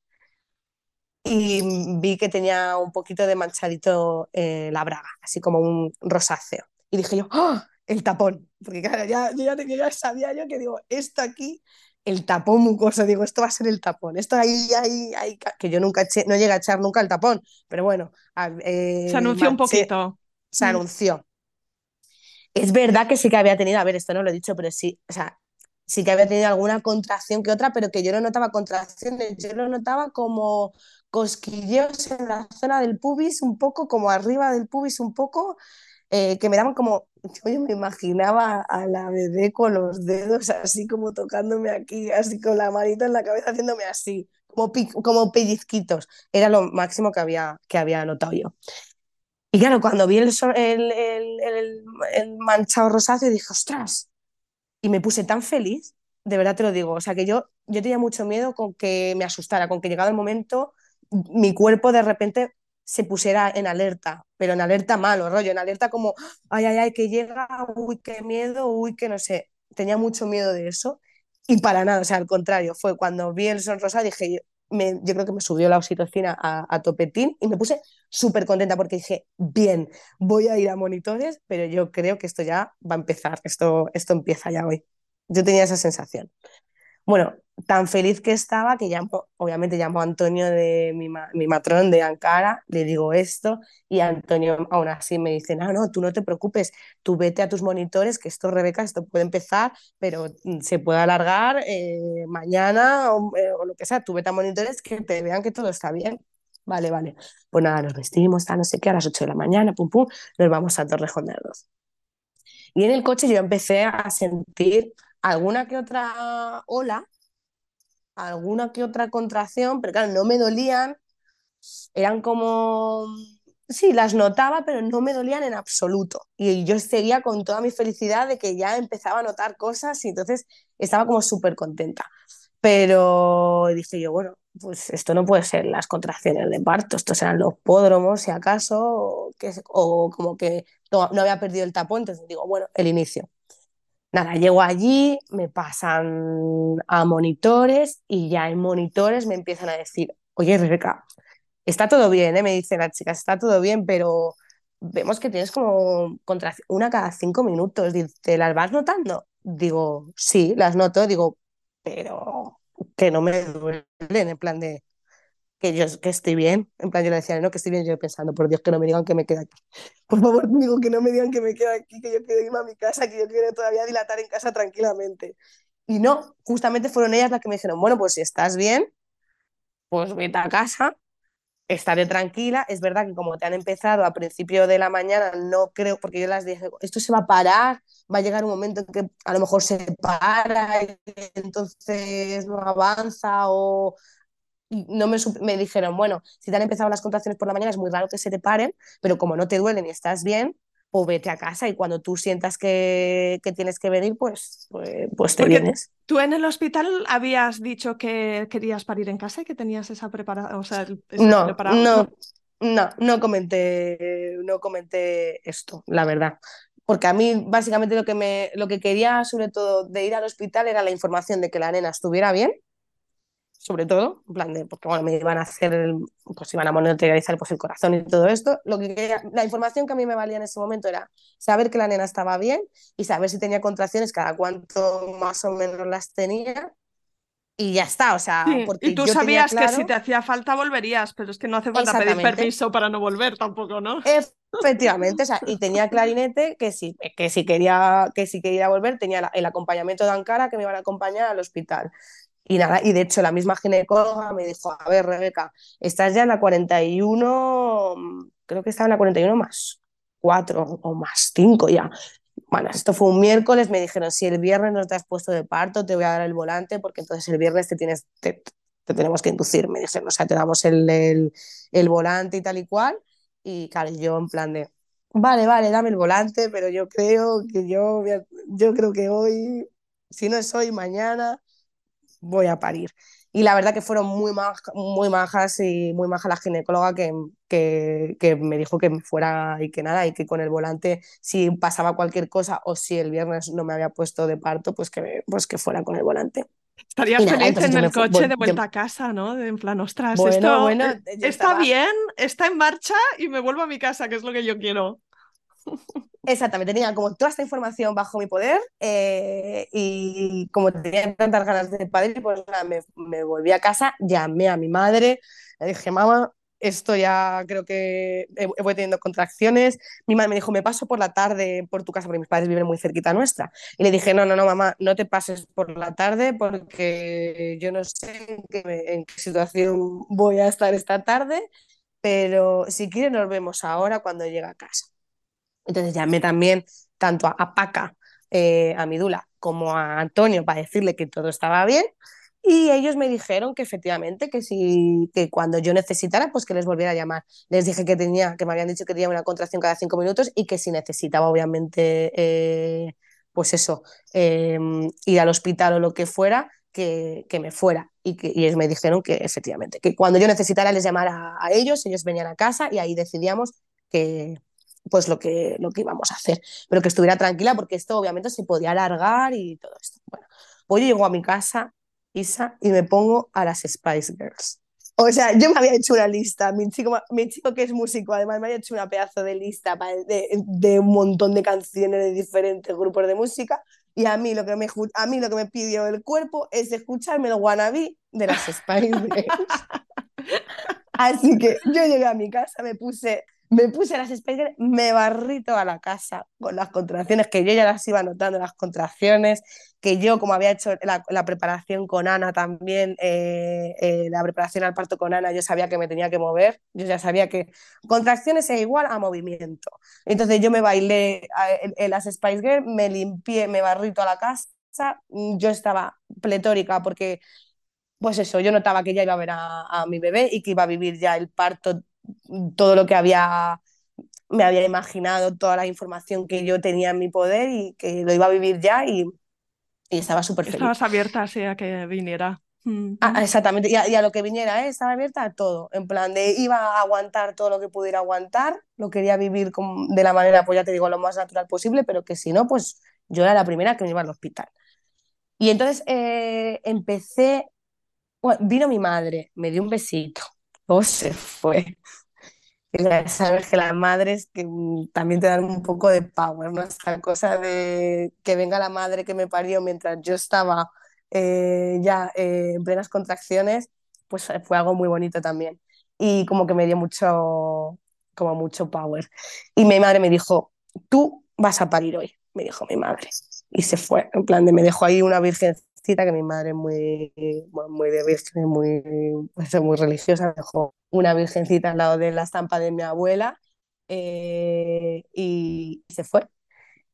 y vi que tenía un poquito de manchadito eh, la braga, así como un rosáceo. Y dije yo, ¡oh! El tapón, porque claro, ya, ya, ya sabía yo que digo, esto aquí el tapón mucoso, digo, esto va a ser el tapón, esto ahí, ahí, ahí, que yo nunca eché, no llegué a echar nunca el tapón, pero bueno. Eh, se anunció marché, un poquito. Se anunció. Es verdad que sí que había tenido, a ver, esto no lo he dicho, pero sí, o sea, sí que había tenido alguna contracción que otra, pero que yo no notaba contracciones, yo lo notaba como cosquilleos en la zona del pubis, un poco como arriba del pubis, un poco, eh, que me daban como, yo me imaginaba a la bebé con los dedos así como tocándome aquí, así con la manita en la cabeza haciéndome así, como, como pellizquitos. Era lo máximo que había, que había notado yo. Y claro, cuando vi el, el, el manchado rosáceo dije, ostras, y me puse tan feliz, de verdad te lo digo, o sea que yo, yo tenía mucho miedo con que me asustara, con que llegado el momento mi cuerpo de repente se pusiera en alerta, pero en alerta malo, rollo, en alerta como, ay, ay, ay, que llega, uy, qué miedo, uy, que no sé, tenía mucho miedo de eso y para nada, o sea, al contrario, fue cuando vi el sonrosa, dije, yo, me, yo creo que me subió la oxitocina a, a topetín y me puse súper contenta porque dije, bien, voy a ir a monitores, pero yo creo que esto ya va a empezar, esto, esto empieza ya hoy. Yo tenía esa sensación. Bueno, tan feliz que estaba que llamo, obviamente llamo a Antonio de mi, mi, matrón de Ankara, le digo esto y Antonio aún así me dice, no, no, tú no te preocupes, tú vete a tus monitores, que esto, Rebeca, esto puede empezar, pero se puede alargar eh, mañana o, eh, o, lo que sea, tú vete a monitores que te vean que todo está bien. Vale, vale. Pues nada, nos vestimos, tal, no sé qué, a las 8 de la mañana, pum, pum, nos vamos a Torrejón de Ardoz. Y en el coche yo empecé a sentir alguna que otra ola, alguna que otra contracción, pero claro, no me dolían, eran como, sí, las notaba, pero no me dolían en absoluto. Y yo seguía con toda mi felicidad de que ya empezaba a notar cosas y entonces estaba como súper contenta. Pero dije yo, bueno, pues esto no puede ser las contracciones de parto, estos serán los pódromos, si acaso, o, que, o como que no, no había perdido el tapón, entonces digo, bueno, el inicio. Nada, llego allí, me pasan a monitores y ya en monitores me empiezan a decir, oye Rebeca, está todo bien, ¿eh? me dice la chica, está todo bien, pero vemos que tienes como contra una cada cinco minutos, ¿te las vas notando? Digo, sí, las noto, digo, pero que no me duelen, en plan de, que yo que estoy bien. En plan, yo le decía, no, que estoy bien, yo pensando, por Dios, que no me digan que me queda aquí. Por favor, digo que no me digan que me queda aquí, que yo quiero irme a mi casa, que yo quiero todavía dilatar en casa tranquilamente. Y no, justamente fueron ellas las que me dijeron, bueno, pues si estás bien, pues vete a casa, estaré tranquila. Es verdad que como te han empezado a principio de la mañana, no creo, porque yo las dije, esto se va a parar, va a llegar un momento en que a lo mejor se para y entonces no avanza o... no me, me dijeron, bueno, si te han empezado las contracciones por la mañana es muy raro que se te paren, pero como no te duelen y estás bien, o vete a casa y cuando tú sientas que, que tienes que venir, pues, pues, pues te vienes. Tú en el hospital habías dicho que querías parir en casa y que tenías esa preparación, o sea, no, no, no, no comenté, no comenté esto, la verdad. Porque a mí básicamente lo que, me, lo que quería sobre todo de ir al hospital era la información de que la nena estuviera bien sobre todo, en plan de, porque bueno, me iban a hacer, pues iban a monitorizar pues, el corazón y todo esto. Lo que la información que a mí me valía en ese momento era saber que la nena estaba bien y saber si tenía contracciones, cada cuánto más o menos las tenía. Y ya está, o sea, porque y tú sabías que si te hacía falta volverías, pero es que no hace falta pedir permiso para no volver tampoco, ¿no? Efectivamente, o sea, y tenía clarinete que si, que si quería que si quería volver, tenía el acompañamiento de Ankara que me iban a acompañar al hospital. Y nada, y de hecho la misma ginecóloga me dijo, a ver, Rebeca, estás ya en la 41, creo que estaba en la 41 más 4 o más 5 ya. Bueno, esto fue un miércoles, me dijeron, si el viernes no te has puesto de parto, te voy a dar el volante, porque entonces el viernes te, tienes, te, tenemos que inducir, me dijeron, o sea, te damos el, el, el volante y tal y cual. Y claro, yo en plan de, vale, vale, dame el volante, pero yo creo que yo, yo creo que hoy, si no es hoy, mañana, voy a parir. Y la verdad que fueron muy, muy majas y muy maja la ginecóloga que, que, que, me dijo que me fuera y que nada, y que con el volante, si pasaba cualquier cosa o si el viernes no me había puesto de parto, pues que, pues que fuera con el volante. Estarías feliz en el coche de vuelta a casa, ¿no? en plan, ostras, esto está bien, está en marcha y me vuelvo a mi casa, que es lo que yo quiero. Exactamente, tenía como toda esta información bajo mi poder eh, y como tenía tantas ganas de padre, pues nada, me, me, volví a casa, llamé a mi madre, le dije, mamá, esto ya creo que voy teniendo contracciones. Mi madre me dijo, me paso por la tarde por tu casa, porque mis padres viven muy cerquita nuestra. Y le dije, no, no, no, mamá, no te pases por la tarde porque yo no sé en qué, en qué situación voy a estar esta tarde, pero si quieres nos vemos ahora cuando llegue a casa. Entonces llamé también tanto a, Paca, eh, a Midula, como a Antonio para decirle que todo estaba bien. Y ellos me dijeron que efectivamente, que si que cuando yo necesitara, pues que les volviera a llamar. Les dije que tenía, que me habían dicho que tenía una contracción cada cinco minutos y que si necesitaba, obviamente, eh, pues eso, em, ir al hospital o lo que fuera, que, que me fuera. Y, que, y ellos me dijeron que efectivamente, que cuando yo necesitara les llamara a ellos, ellos venían a casa y ahí decidíamos que, pues lo que, lo que íbamos a hacer, pero que estuviera tranquila porque esto obviamente se podía alargar y todo esto. Bueno, pues yo llego a mi casa, Isa, y me pongo a las Spice Girls. O sea, yo me había hecho una lista, mi chico, mi chico que es músico, además me había hecho una pedazo de lista de, de un montón de canciones de diferentes grupos de música y a mí lo que me, a mí lo que me pidió el cuerpo es escucharme el wannabe de las Spice Girls. Así que yo llegué a mi casa, me puse me puse las Spice me barrí toda la casa con las contracciones, que yo ya las iba notando, las contracciones, que yo como había hecho la, preparación con Ana también, eh, eh, la preparación al parto con Ana, yo sabía que me tenía que mover, yo ya sabía que contracciones es igual a movimiento. Entonces yo me bailé en, las Spice Girls, me limpié, me barrí toda la casa, yo estaba pletórica porque pues eso, yo notaba que ya iba a ver a, mi bebé y que iba a vivir ya el parto todo lo que había me había imaginado, toda la información que yo tenía en mi poder y que lo iba a vivir ya y, y estaba súper feliz. Estabas abierta así a que viniera. Ah, exactamente, y a, lo que viniera, ¿eh? estaba abierta a todo, en plan de iba a aguantar todo lo que pudiera aguantar, lo quería vivir de la manera, pues ya te digo, lo más natural posible, pero que si no, pues yo era la primera que me iba al hospital. Y entonces eh, empecé, vino mi madre, me dio un besito, o se fue. sabes que las madres que también te dan un poco de power, ¿no? Esta cosa de que venga la madre que me parió mientras yo estaba eh, ya eh, en plenas contracciones, pues fue algo muy bonito también. Y como que me dio mucho, como mucho power. Y mi madre me dijo, tú vas a parir hoy, me dijo mi madre. Y se fue, en plan de me dejó ahí una virgen virgencita, que mi madre es muy, muy de virgen, muy, muy religiosa, dejó una virgencita al lado de la estampa de mi abuela eh, y se fue.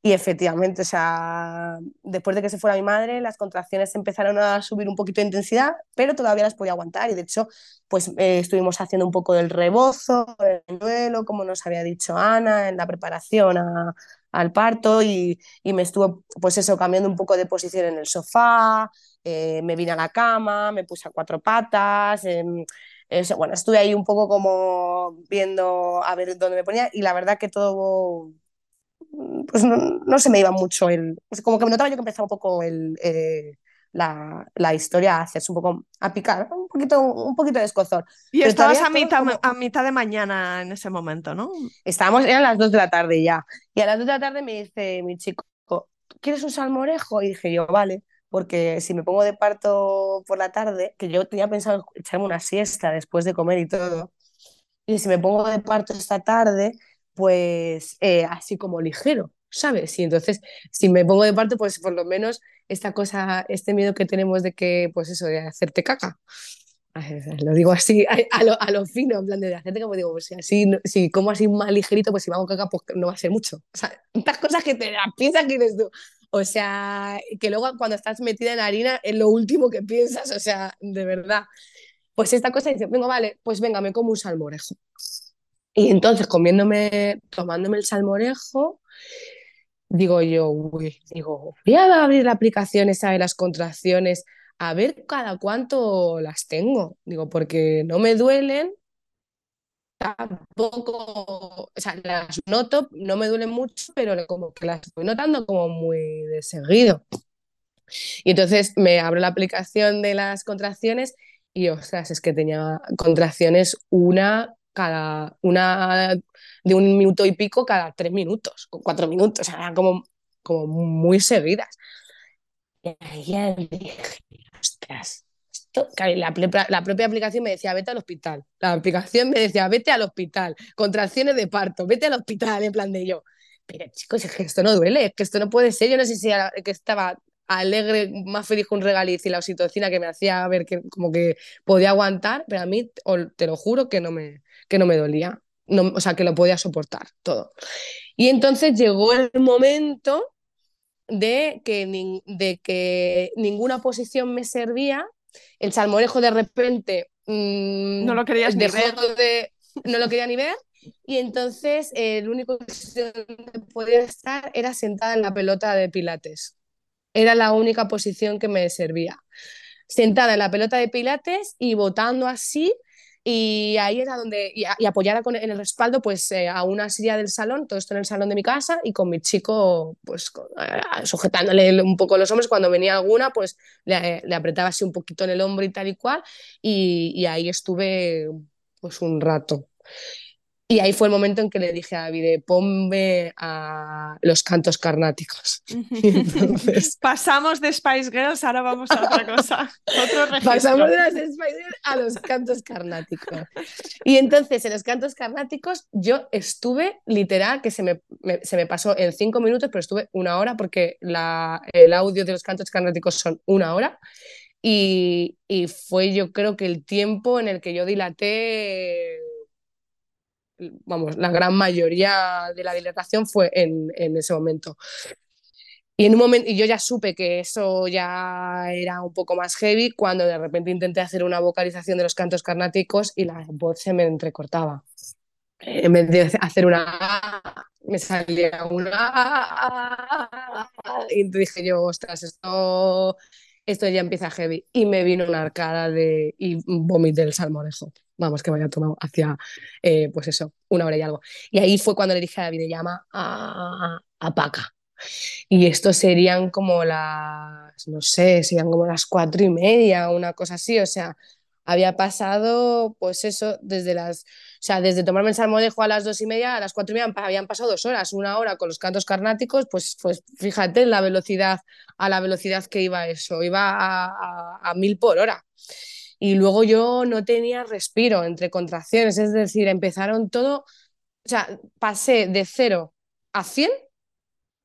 Y efectivamente, o sea, después de que se fuera mi madre, las contracciones empezaron a subir un poquito de intensidad, pero todavía las podía aguantar. Y de hecho, pues eh, estuvimos haciendo un poco del rebozo, el duelo, como nos había dicho Ana, en la preparación a, al parto. Y, y, me estuvo, pues eso, cambiando un poco de posición en el sofá, eh, me vine a la cama, me puse a cuatro patas. Eso, bueno, estuve ahí un poco como viendo a ver dónde me ponía y la verdad que todo pues no, se me iba mucho el. Como que me notaba yo que empezaba un poco el, eh, la, la, historia a hacerse un poco. a picar, un poquito, un poquito de escozor. Y Pero estabas a mitad, como... a mitad de mañana en ese momento, ¿no? Estábamos, eran las 2 de la tarde ya. Y a las 2 de la tarde me dice mi chico, ¿quieres un salmorejo? Y dije yo, vale. Porque si me pongo de parto por la tarde, que yo tenía pensado echarme una siesta después de comer y todo, y si me pongo de parto esta tarde, pues eh, así como ligero, ¿sabes? Y entonces, si me pongo de parte, pues por lo menos esta cosa, este miedo que tenemos de que, pues eso, de hacerte caca. Lo digo así, a, lo, a lo, fino, en plan de hacerte como digo, pues si así, si como así más ligerito, pues si me hago caca, pues no va a ser mucho. O sea, estas cosas que te piensas que dices tú. O sea, que luego cuando estás metida en harina es lo último que piensas, o sea, de verdad. Pues esta cosa dice, venga, vale, pues venga, me como un salmorejo. Y entonces, comiéndome, tomándome el salmorejo, digo yo, digo, voy a abrir la aplicación esa de las contracciones a ver cada cuánto las tengo. Digo, porque no me duelen, tampoco, o sea, las noto, no me duelen mucho, pero como que las estoy notando como muy de seguido. Y entonces me abro la aplicación de las contracciones y, ostras, es que tenía contracciones una cada una de un minuto y pico cada tres minutos, cuatro minutos, o sea, como, como muy seguidas. Y ahí dije, ostras, esto, la, la, propia aplicación me decía, vete al hospital. La aplicación me decía, vete al hospital, contracciones de parto, vete al hospital, en plan de yo. Pero chicos, es que esto no duele, es que esto no puede ser. Yo no sé si era, que estaba alegre, más feliz con un regaliz y la oxitocina que me hacía ver que como que podía aguantar, pero a mí te lo juro que no me, que no me dolía, no, o sea, que lo podía soportar todo. Y entonces llegó el momento de que, de que ninguna posición me servía, el salmorejo de repente... Mmm, no lo querías ni ver. De, no lo quería ni ver. Y entonces eh, el único que podía estar era sentada en la pelota de pilates. Era la única posición que me servía. Sentada en la pelota de pilates y botando así y ahí era donde, y, apoyada con, en el respaldo, pues eh, a una silla del salón, todo esto en el salón de mi casa, y con mi chico, pues eh, sujetándole un poco los hombros. Cuando venía alguna, pues le, le, apretaba así un poquito en el hombro y tal y cual, y, y ahí estuve pues un rato. Y ahí fue el momento en que le dije a David, ponme a los cantos carnáticos. Pasamos de Spice Girls, ahora vamos a otra cosa. Pasamos de las Spice Girls a los cantos carnáticos. Y entonces en los cantos carnáticos yo estuve literal, que se me, se me pasó en cinco minutos, pero estuve una hora porque la, el audio de los cantos carnáticos son una hora. Y, y fue yo creo que el tiempo en el que yo dilaté vamos, la gran mayoría de la dilatación fue en, en ese momento. Y en un momento, y yo ya supe que eso ya era un poco más heavy cuando de repente intenté hacer una vocalización de los cantos carnáticos y la voz se me entrecortaba. En vez de hacer una me salía una y dije yo, ostras, esto, esto ya empieza heavy. Y me vino una arcada de y vomité el salmorejo vamos, que me había tomado hacia, eh, pues eso, una hora y algo. Y ahí fue cuando le dije a la videollama a, a Paca. Y esto serían como las, no sé, serían como las cuatro y media, una cosa así, o sea, había pasado, pues eso, desde las, sea, desde tomarme el salmodejo a las dos y media, a las cuatro y media habían pasado dos horas, una hora con los cantos carnáticos, pues, pues fíjate la velocidad, a la velocidad que iba eso, iba a, a, a mil por hora y luego yo no tenía respiro entre contracciones, es decir, empezaron todo, o sea, pasé de cero a 100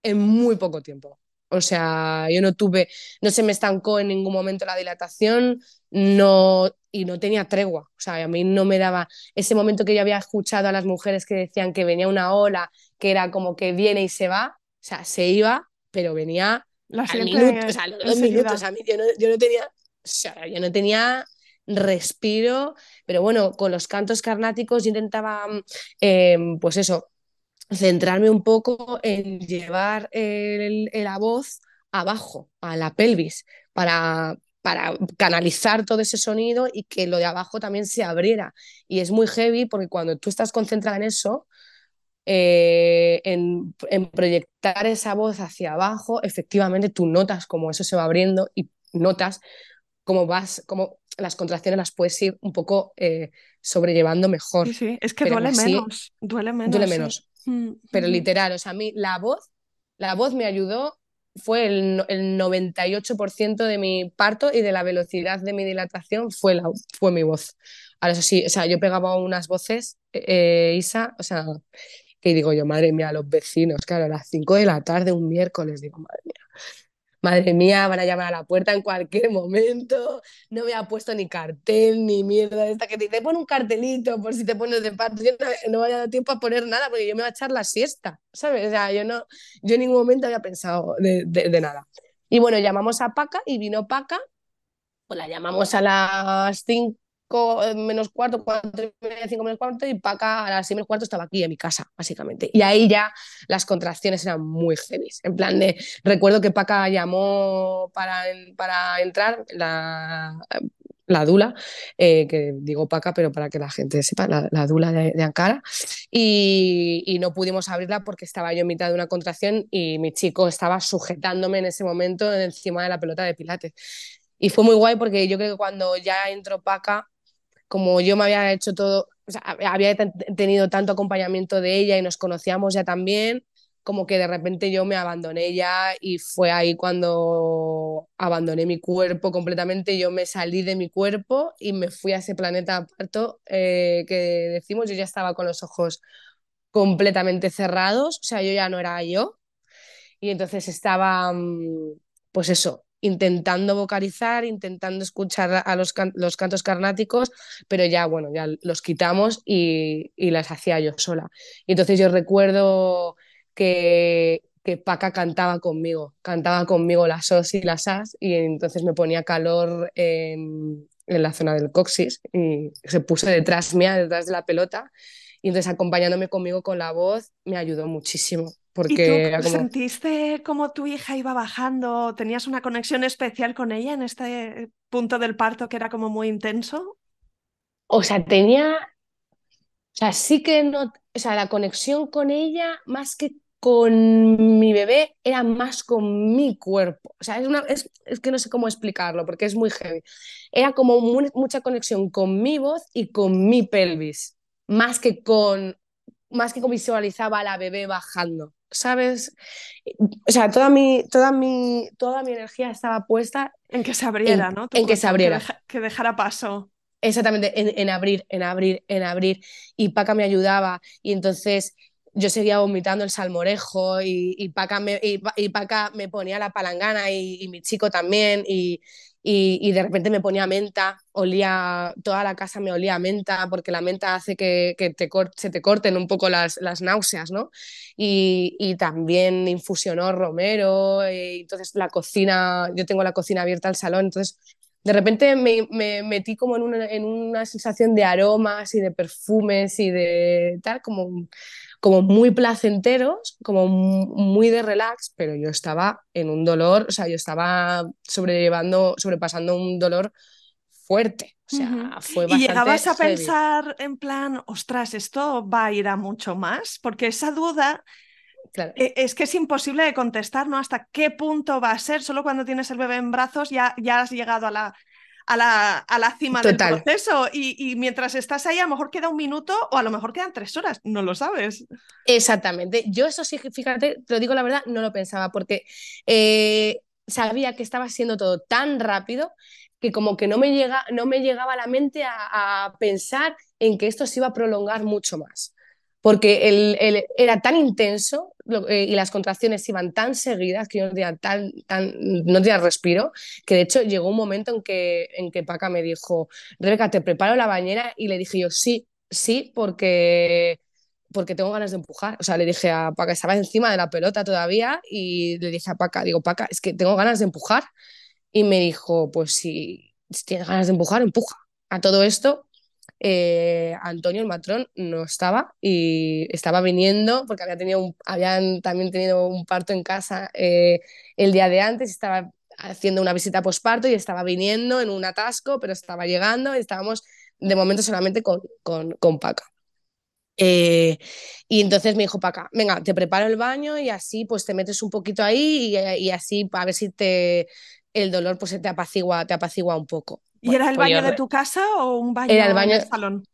en muy poco tiempo. O sea, yo no tuve, no se me estancó en ningún momento la dilatación, no, y no tenía tregua. O sea, a mí no me daba ese momento que yo había escuchado a las mujeres que decían que venía una ola, que era como que viene y se va, o sea, se iba, pero venía al minuto, o sea, los dos minutos. A mí yo no, yo no tenía, o sea, yo no tenía respiro, pero bueno, con los cantos carnáticos yo intentaba, eh, pues eso, centrarme un poco en llevar el, la voz abajo, a la pelvis, para, para canalizar todo ese sonido y que lo de abajo también se abriera. Y es muy heavy porque cuando tú estás concentrada en eso, eh, en, en, proyectar esa voz hacia abajo, efectivamente tú notas cómo eso se va abriendo y notas cómo vas, cómo las contracciones las puedes ir un poco eh, sobrellevando mejor. Sí, sí, es que duele menos, duele menos. Duele menos. Mm, pero literal, o sea, a mí la voz, la voz me ayudó, fue el, el 98% de mi parto y de la velocidad de mi dilatación fue, la, fue mi voz. Ahora eso sí, o sea, yo pegaba unas voces, eh, Isa, o sea, que digo yo, madre mía, los vecinos, claro, a las 5 de la tarde, un miércoles, digo, madre mía, madre mía, van a llamar a la puerta en cualquier momento, no me ha puesto ni cartel, ni mierda esta que te dice, pon un cartelito por si te pones de parto, yo no, no vaya a dar tiempo a poner nada porque yo me voy a echar la siesta, ¿sabes? O sea, yo, no, yo en ningún momento había pensado de, de, de nada. Y bueno, llamamos a Paca y vino Paca, pues la llamamos a las 5 menos cuarto, cuatro y media, cinco menos cuarto, y Paca a las seis menos cuarto estaba aquí en mi casa, básicamente. Y ahí ya las contracciones eran muy heavy. En plan de, recuerdo que Paca llamó para, para entrar, la, la Dula, eh, que digo Paca, pero para que la gente sepa, la, la Dula de, de Ankara, y, y, no pudimos abrirla porque estaba yo en mitad de una contracción y mi chico estaba sujetándome en ese momento encima de la pelota de pilates. Y fue muy guay porque yo creo que cuando ya entró Paca, como yo me había hecho todo, había tenido tanto acompañamiento de ella y nos conocíamos ya también, como que de repente yo me abandoné ya y fue ahí cuando abandoné mi cuerpo completamente, yo me salí de mi cuerpo y me fui a ese planeta aparto eh, que decimos, yo ya estaba con los ojos completamente cerrados, o sea, yo ya no era yo. Y entonces estaba, mm, pues eso, intentando vocalizar, intentando escuchar a los, los cantos carnáticos, pero ya, bueno, ya los quitamos y, y, las hacía yo sola. Y entonces yo recuerdo que, que Paca cantaba conmigo, cantaba conmigo las os y las as, y entonces me ponía calor en, en la zona del coxis y se puso detrás mía, detrás de la pelota, y entonces acompañándome conmigo con la voz me ayudó muchísimo. Porque ¿Y tú sentiste como tu hija iba bajando? ¿Tenías una conexión especial con ella en este punto del parto que era como muy intenso? O sea, tenía, o sea, sí que no, o sea, la conexión con ella más que con mi bebé era más con mi cuerpo. O sea, es, una, es, es que no sé cómo explicarlo porque es muy heavy. Era como muy, mucha conexión con mi voz y con mi pelvis, más que con más que como visualizaba a la bebé bajando. ¿Sabes? O sea, toda mi, toda mi, toda mi energía estaba puesta en que se abriera, en, ¿no? Tu en que se abriera. Que, deja, que, dejara paso. Exactamente, en, en, abrir, en abrir, en abrir. Y Paca me ayudaba y entonces yo seguía vomitando el salmorejo y, y, Paca, me, y, y Paca me ponía la palangana y, mi chico también y, de repente me ponía menta, olía, toda la casa me olía menta, porque la menta hace que, que te se te corten un poco las, las náuseas, ¿no? Y, también infusionó romero, y entonces la cocina, yo tengo la cocina abierta al salón, entonces de repente me, me metí como en una, en una sensación de aromas y de perfumes y de tal, como como muy placenteros, como muy de relax, pero yo estaba en un dolor, o sea, yo estaba sobrellevando, sobrepasando un dolor fuerte. O sea, uh -huh. fue bastante ¿Y llegabas a heavy. pensar en plan, ostras, esto va a ir a mucho más? Porque esa duda Claro. Eh, es que es imposible de contestar, ¿no? ¿Hasta qué punto va a ser? Solo cuando tienes el bebé en brazos ya, ya has llegado a la, a la, a la cima Total. del proceso y, y, mientras estás ahí a lo mejor queda un minuto o a lo mejor quedan tres horas, no lo sabes. Exactamente, yo eso sí, fíjate, te lo digo la verdad, no lo pensaba porque eh, sabía que estaba siendo todo tan rápido que como que no me, llega, no me llegaba a la mente a, a pensar en que esto se iba a prolongar mucho más. Porque el, era tan intenso eh, y las contracciones iban tan seguidas que no tenía, tan, respiro, que de hecho llegó un momento en que, en que Paca me dijo, Rebeca, te preparo la bañera y le dije yo, sí, sí, porque porque tengo ganas de empujar. O sea, le dije a Paca, estaba encima de la pelota todavía y le dije a Paca, digo, Paca, es que tengo ganas de empujar. Y me dijo, pues si, tienes ganas de empujar, empuja. A todo esto, eh, Antonio, el matrón, no estaba y estaba viniendo porque había tenido un, habían también tenido un parto en casa eh, el día de antes, estaba haciendo una visita posparto y estaba viniendo en un atasco, pero estaba llegando y estábamos de momento solamente con, con, con Paca. Eh, y entonces me dijo Paca, venga, te preparo el baño y así pues te metes un poquito ahí y, así a ver si te, el dolor pues te apacigua, te apacigua un poco. ¿Y era el pues baño de tu casa o un baño, era el baño en salón?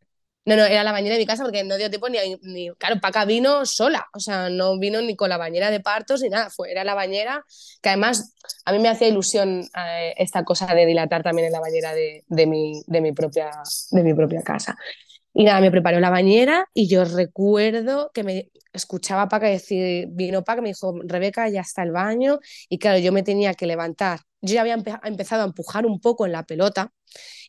No, no, era la bañera de mi casa porque no dio tiempo ni, ni, Claro, Paca vino sola, o sea, no vino ni con la bañera de partos ni nada, fue, era la bañera que además a mí me hacía ilusión eh, esta cosa de dilatar también en la bañera de, de, mi, de, mi, propia, de mi propia casa. Y nada, me preparó la bañera y yo recuerdo que me escuchaba a Paca decir, vino Paca, me dijo, Rebeca, ya está el baño. Y claro, yo me tenía que levantar. Yo ya había empezado a empujar un poco en la pelota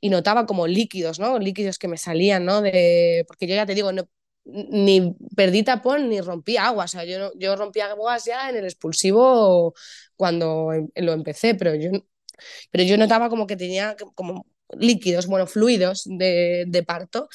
y notaba como líquidos, ¿no? Líquidos que me salían, ¿no? De... Porque yo ya te digo, ni perdí tapón ni rompí agua. O sea, yo, yo rompí aguas ya en el expulsivo cuando em, lo empecé, pero yo, pero yo notaba como que tenía como líquidos, bueno, fluidos de, de parto.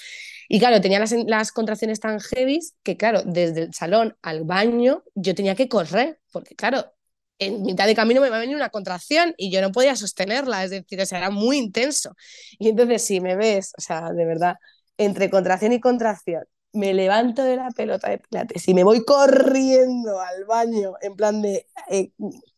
Y claro, tenía las, las, contracciones tan heavy que, claro, desde el salón al baño yo tenía que correr, porque, claro, en mitad de camino me va a venir una contracción y yo no podía sostenerla, es decir, o sea, era muy intenso. Y entonces, si me ves, o sea, de verdad, entre contracción y contracción, me levanto de la pelota de pilates y me voy corriendo al baño, en plan de eh,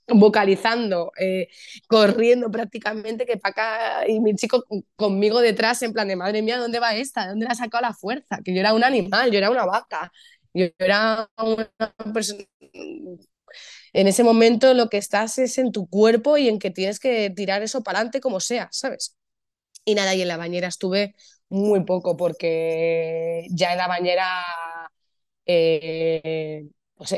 vocalizando, eh, corriendo prácticamente, que Paca y mi chico conmigo detrás, en plan de madre mía, ¿dónde va esta? ¿De dónde la ha sacado la fuerza? Que yo era un animal, yo era una vaca, yo era una persona. En ese momento lo que estás es en tu cuerpo y en que tienes que tirar eso para adelante como sea, ¿sabes? Y nada, y en la bañera estuve muy poco porque ya en la bañera eh,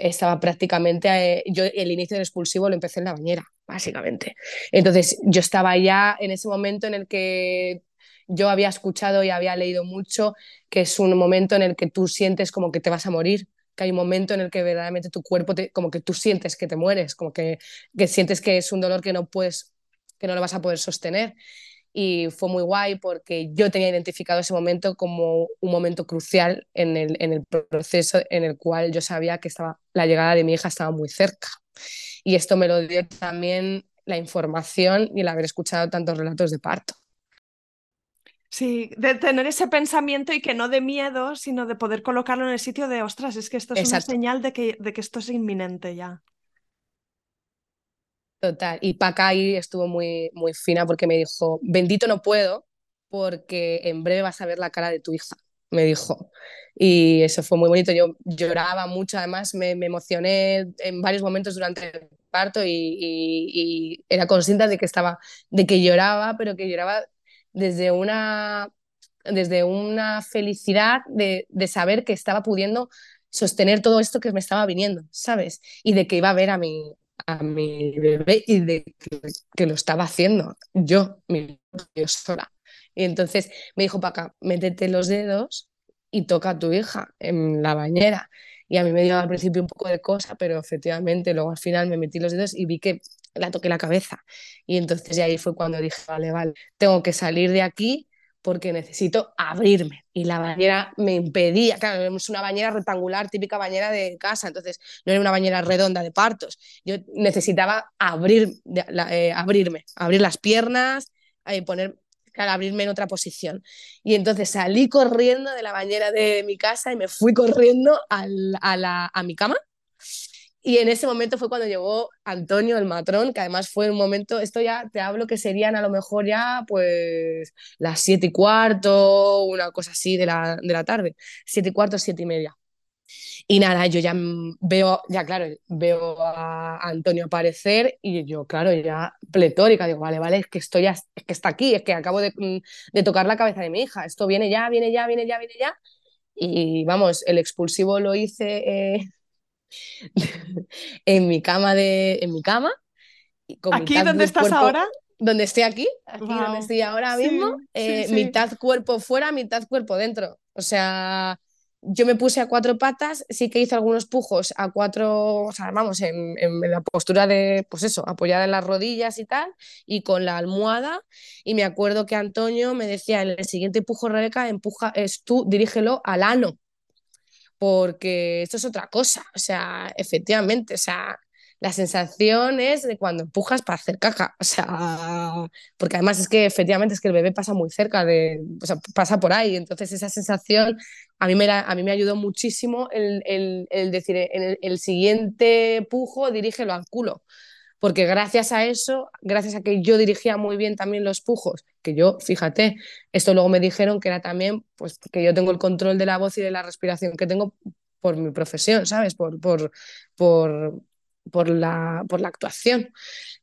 estaba prácticamente, eh, yo el inicio del expulsivo lo empecé en la bañera, básicamente. Entonces yo estaba ya en ese momento en el que yo había escuchado y había leído mucho, que es un momento en el que tú sientes como que te vas a morir, que hay un momento en el que verdaderamente tu cuerpo, te, como que tú sientes que te mueres, como que, que sientes que es un dolor que no puedes, que no lo vas a poder sostener y fue muy guay porque yo tenía identificado ese momento como un momento crucial en el, en el proceso en el cual yo sabía que estaba, la llegada de mi hija estaba muy cerca. Y esto me lo dio también la información y el haber escuchado tantos relatos de parto. Sí, de tener ese pensamiento y que no de miedo, sino de poder colocarlo en el sitio de, ostras, es que esto es una señal de que, de que esto es inminente ya. Total. Y Paca ahí estuvo muy, muy fina porque me dijo, bendito no puedo porque en breve vas a ver la cara de tu hija, me dijo. Y eso fue muy bonito. Yo lloraba mucho, además me, me emocioné en varios momentos durante el parto y, y, era consciente de que estaba, de que lloraba, pero que lloraba desde una, desde una felicidad de, de saber que estaba pudiendo sostener todo esto que me estaba viniendo, ¿sabes? Y de que iba a ver a mi, a mi bebé y de que, lo estaba haciendo yo, mi, yo sola. Y entonces me dijo, Paca, métete los dedos y toca a tu hija en la bañera. Y a mí me dio al principio un poco de cosa, pero efectivamente luego al final me metí los dedos y vi que la toqué la cabeza. Y entonces ahí fue cuando dije, vale, vale, tengo que salir de aquí porque necesito abrirme. Y la bañera me impedía, claro, es una bañera rectangular, típica bañera de casa, entonces no era una bañera redonda de partos. Yo necesitaba abrir, eh, abrirme, abrir las piernas, eh, poner, abrirme en otra posición. Y entonces salí corriendo de la bañera de mi casa y me fui corriendo a, la, a mi cama y en ese momento fue cuando llegó Antonio, el matrón, que además fue un momento, esto ya te hablo que serían a lo mejor ya pues las siete y cuarto, una cosa así de la, de la tarde, siete y cuarto, siete y media. Y nada, yo ya veo, ya claro, veo a Antonio aparecer y yo, claro, ya pletórica, digo, vale, vale, es que estoy ya, que está aquí, es que acabo de, de tocar la cabeza de mi hija, esto viene ya, viene ya, viene ya, viene ya. y vamos, el expulsivo lo hice eh, en mi cama de, en mi cama. Con ¿Aquí donde estás ahora? Donde estoy aquí, aquí donde estoy ahora mismo, eh, mitad cuerpo fuera, mitad cuerpo dentro. O sea, yo me puse a cuatro patas, sí que hice algunos pujos a cuatro, o sea, vamos, en, la postura de, pues eso, apoyada en las rodillas y tal, y con la almohada. Y me acuerdo que Antonio me decía, en el siguiente pujo, Rebeca, empuja, es tú, dirígelo al ano, porque esto es otra cosa. O sea, efectivamente, o sea, la sensación es de cuando empujas para hacer caja, o sea, porque además es que efectivamente es que el bebé pasa muy cerca de, o sea, pasa por ahí, entonces esa sensación a mí me, a mí me ayudó muchísimo el, el, el decir, el, el siguiente pujo dirígelo al culo, porque gracias a eso, gracias a que yo dirigía muy bien también los pujos, que yo, fíjate, esto luego me dijeron que era también, pues que yo tengo el control de la voz y de la respiración que tengo por mi profesión, ¿sabes? Por, por, por, por la, por la actuación.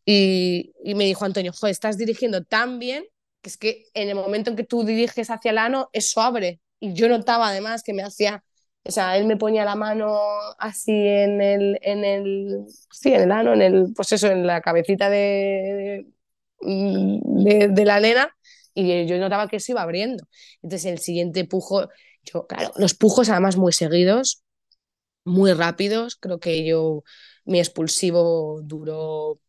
Y, y, me dijo Antonio, joder, estás dirigiendo tan bien que es que en el momento en que tú diriges hacia el ano, eso abre. Y yo notaba además que me hacía, o sea, él me ponía la mano así en el, en el, sí, en el ano, en el, pues eso, en la cabecita de, de, la nena y yo notaba que eso iba abriendo. Entonces el siguiente pujo, yo, claro, los pujos además muy seguidos, muy rápidos, creo que yo mi expulsivo duró,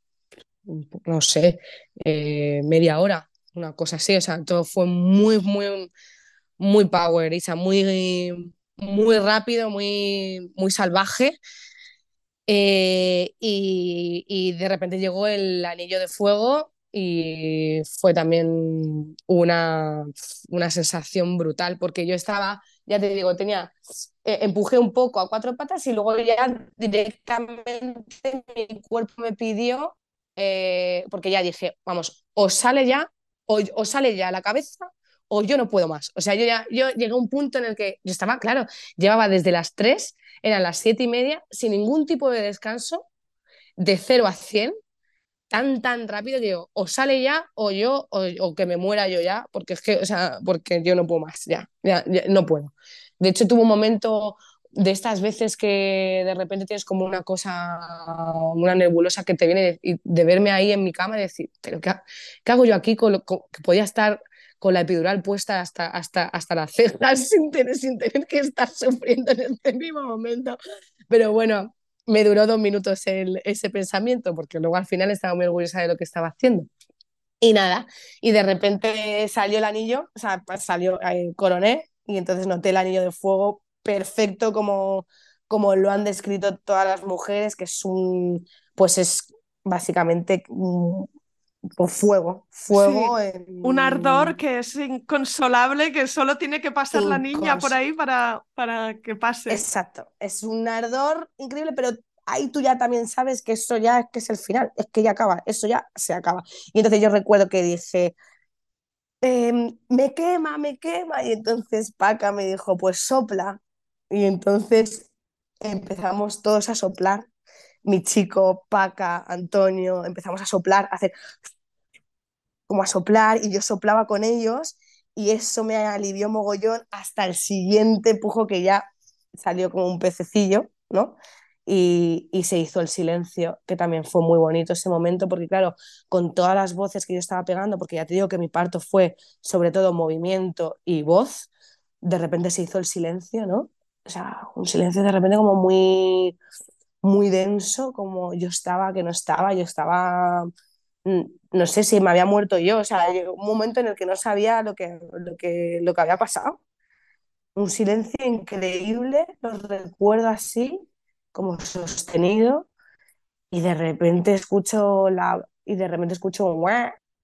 no sé, eh, media hora, una cosa así, o sea, todo fue muy, muy, muy power, Isa, muy, muy rápido, muy, muy salvaje. Eh, y, y, de repente llegó el anillo de fuego y fue también una, una sensación brutal porque yo estaba, ya te digo, tenía eh, empujé un poco a cuatro patas y luego ya directamente mi cuerpo me pidió, eh, porque ya dije, vamos, o sale ya, o, o, sale ya la cabeza, o yo no puedo más. O sea, yo ya yo llegué a un punto en el que yo estaba, claro, llevaba desde las tres, eran las siete y media, sin ningún tipo de descanso, de cero a cien tan, tan rápido que digo, o sale ya, o yo, o, que me muera yo ya, porque es que, o sea, porque yo no puedo más, ya, ya, ya no puedo. De hecho, tuvo un momento de estas veces que de repente tienes como una cosa, una nebulosa que te viene de, de verme ahí en mi cama y decir, ¿pero qué, qué hago yo aquí? Con lo, que podía estar con la epidural puesta hasta, hasta, hasta las cejas sin tener, sin tener que estar sufriendo en este mismo momento. Pero bueno, me duró dos minutos el, ese pensamiento porque luego al final estaba muy orgullosa de lo que estaba haciendo. Y nada, y de repente salió el anillo, o sea, salió, eh, coroné y entonces noté el anillo de fuego perfecto como, como lo han descrito todas las mujeres, que es un, pues es básicamente un fuego, fuego. Sí, en... Un ardor que es inconsolable, que solo tiene que pasar Incons... la niña por ahí para, para que pase. Exacto, es un ardor increíble, pero ahí tú ya también sabes que eso ya es que es el final, es que ya acaba, eso ya se acaba. Y entonces yo recuerdo que dije, eh, me quema, me quema. Y entonces Paca me dijo, pues sopla. Y entonces empezamos todos a soplar. Mi chico, Paca, Antonio, empezamos a soplar, a hacer como a soplar y yo soplaba con ellos y eso me alivió mogollón hasta el siguiente pujo que ya salió como un pececillo, ¿no? y, y, se hizo el silencio, que también fue muy bonito ese momento, porque claro, con todas las voces que yo estaba pegando, porque ya te digo que mi parto fue sobre todo movimiento y voz, de repente se hizo el silencio, ¿no? O sea, un silencio de repente como muy, muy denso, como yo estaba, que no estaba, yo estaba, no sé si me había muerto yo, o sea, llegó un momento en el que no sabía lo que, lo que, lo que había pasado. Un silencio increíble, lo recuerdo así, como sostenido y de repente escucho la y de repente escucho un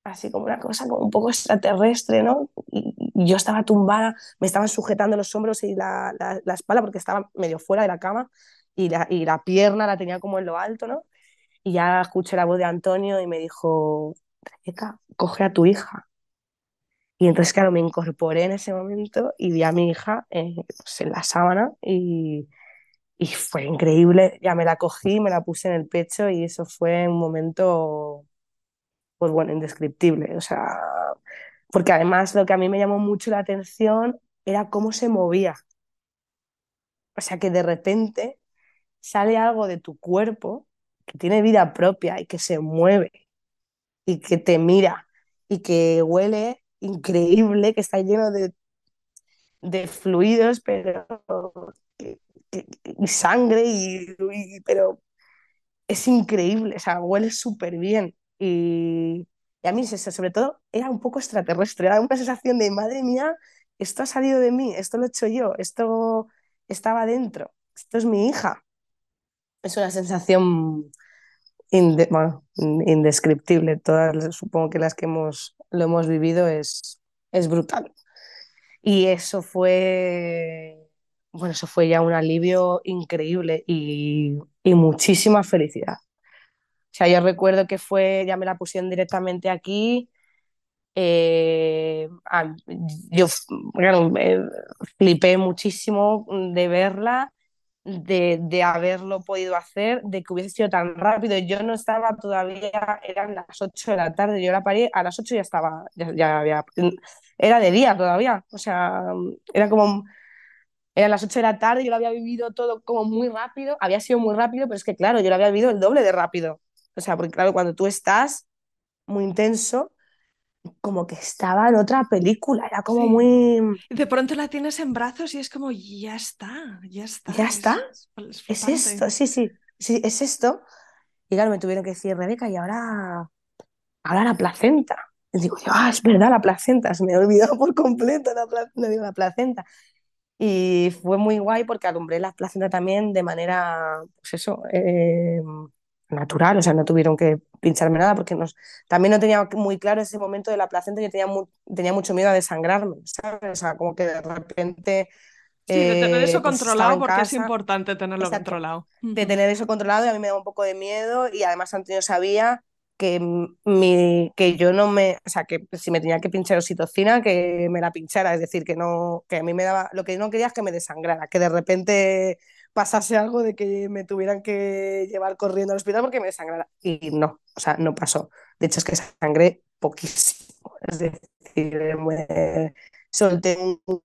así como una cosa como un poco extraterrestre, ¿no? Y, yo estaba tumbada, me estaban sujetando los hombros y la, la, la, espalda porque estaba medio fuera de la cama y la, y la pierna la tenía como en lo alto, ¿no? Y ya escuché la voz de Antonio y me dijo, Rebeca, coge a tu hija. Y entonces, claro, me incorporé en ese momento y vi a mi hija eh, pues en la sábana y, y fue increíble, ya me la cogí, me la puse en el pecho y eso fue un momento, pues bueno, indescriptible, o sea, porque además lo que a mí me llamó mucho la atención era cómo se movía, o sea, que de repente sale algo de tu cuerpo que tiene vida propia y que se mueve y que te mira y que huele increíble, que está lleno de, de fluidos, pero y sangre, y, pero es increíble, o sea, huele súper bien. Y, y, a mí, sobre todo, era un poco extraterrestre, era una sensación de, madre mía, esto ha salido de mí, esto lo he hecho yo, esto estaba dentro, esto es mi hija. Es una sensación indescriptible. Todas, supongo que las que hemos, lo hemos vivido es, es brutal. Y eso fue, bueno, eso fue ya un alivio increíble y, y muchísima felicidad. O sea, yo recuerdo que fue, ya me la pusieron directamente aquí. Eh, yo bueno, flipé muchísimo de verla de, de, haberlo podido hacer, de que hubiese sido tan rápido. Yo no estaba todavía, eran las 8 de la tarde, yo la paré, a las 8 ya estaba, ya, ya había, era de día todavía, o sea, era como, eran las 8 de la tarde, yo lo había vivido todo como muy rápido, había sido muy rápido, pero es que claro, yo lo había vivido el doble de rápido. O sea, porque claro, cuando tú estás muy intenso, como que estaba en otra película, era como muy... de pronto la tienes en brazos y es como, ya está, ya está. Ya está. Es, esto, sí, sí, sí, es esto. Y claro, me tuvieron que decir, Rebeca, y ahora, ahora la placenta. Y digo, ah, es verdad, la placenta, se me ha olvidado por completo la, digo, la placenta. Y fue muy guay porque alumbré la placenta también de manera, pues eso, eh, natural, o sea, no tuvieron que pincharme nada porque nos, también no tenía muy claro ese momento de la placenta, yo tenía, tenía mucho miedo a desangrarme, ¿sabes? O sea, como que de repente... Sí, de tener eso eh, pues controlado porque es importante tenerlo controlado. De tener eso controlado y a mí me da un poco de miedo y además Antonio sabía que, mi, que yo no me, o sea, que si me tenía que pinchar oxitocina, que me la pinchara, es decir, que no, que a mí me daba, lo que no quería es que me desangrara, que de repente pasase algo de que me tuvieran que llevar corriendo al hospital porque me desangrara. Y no, o sea, no pasó. De hecho, es que sangré poquísimo. Es decir, solté un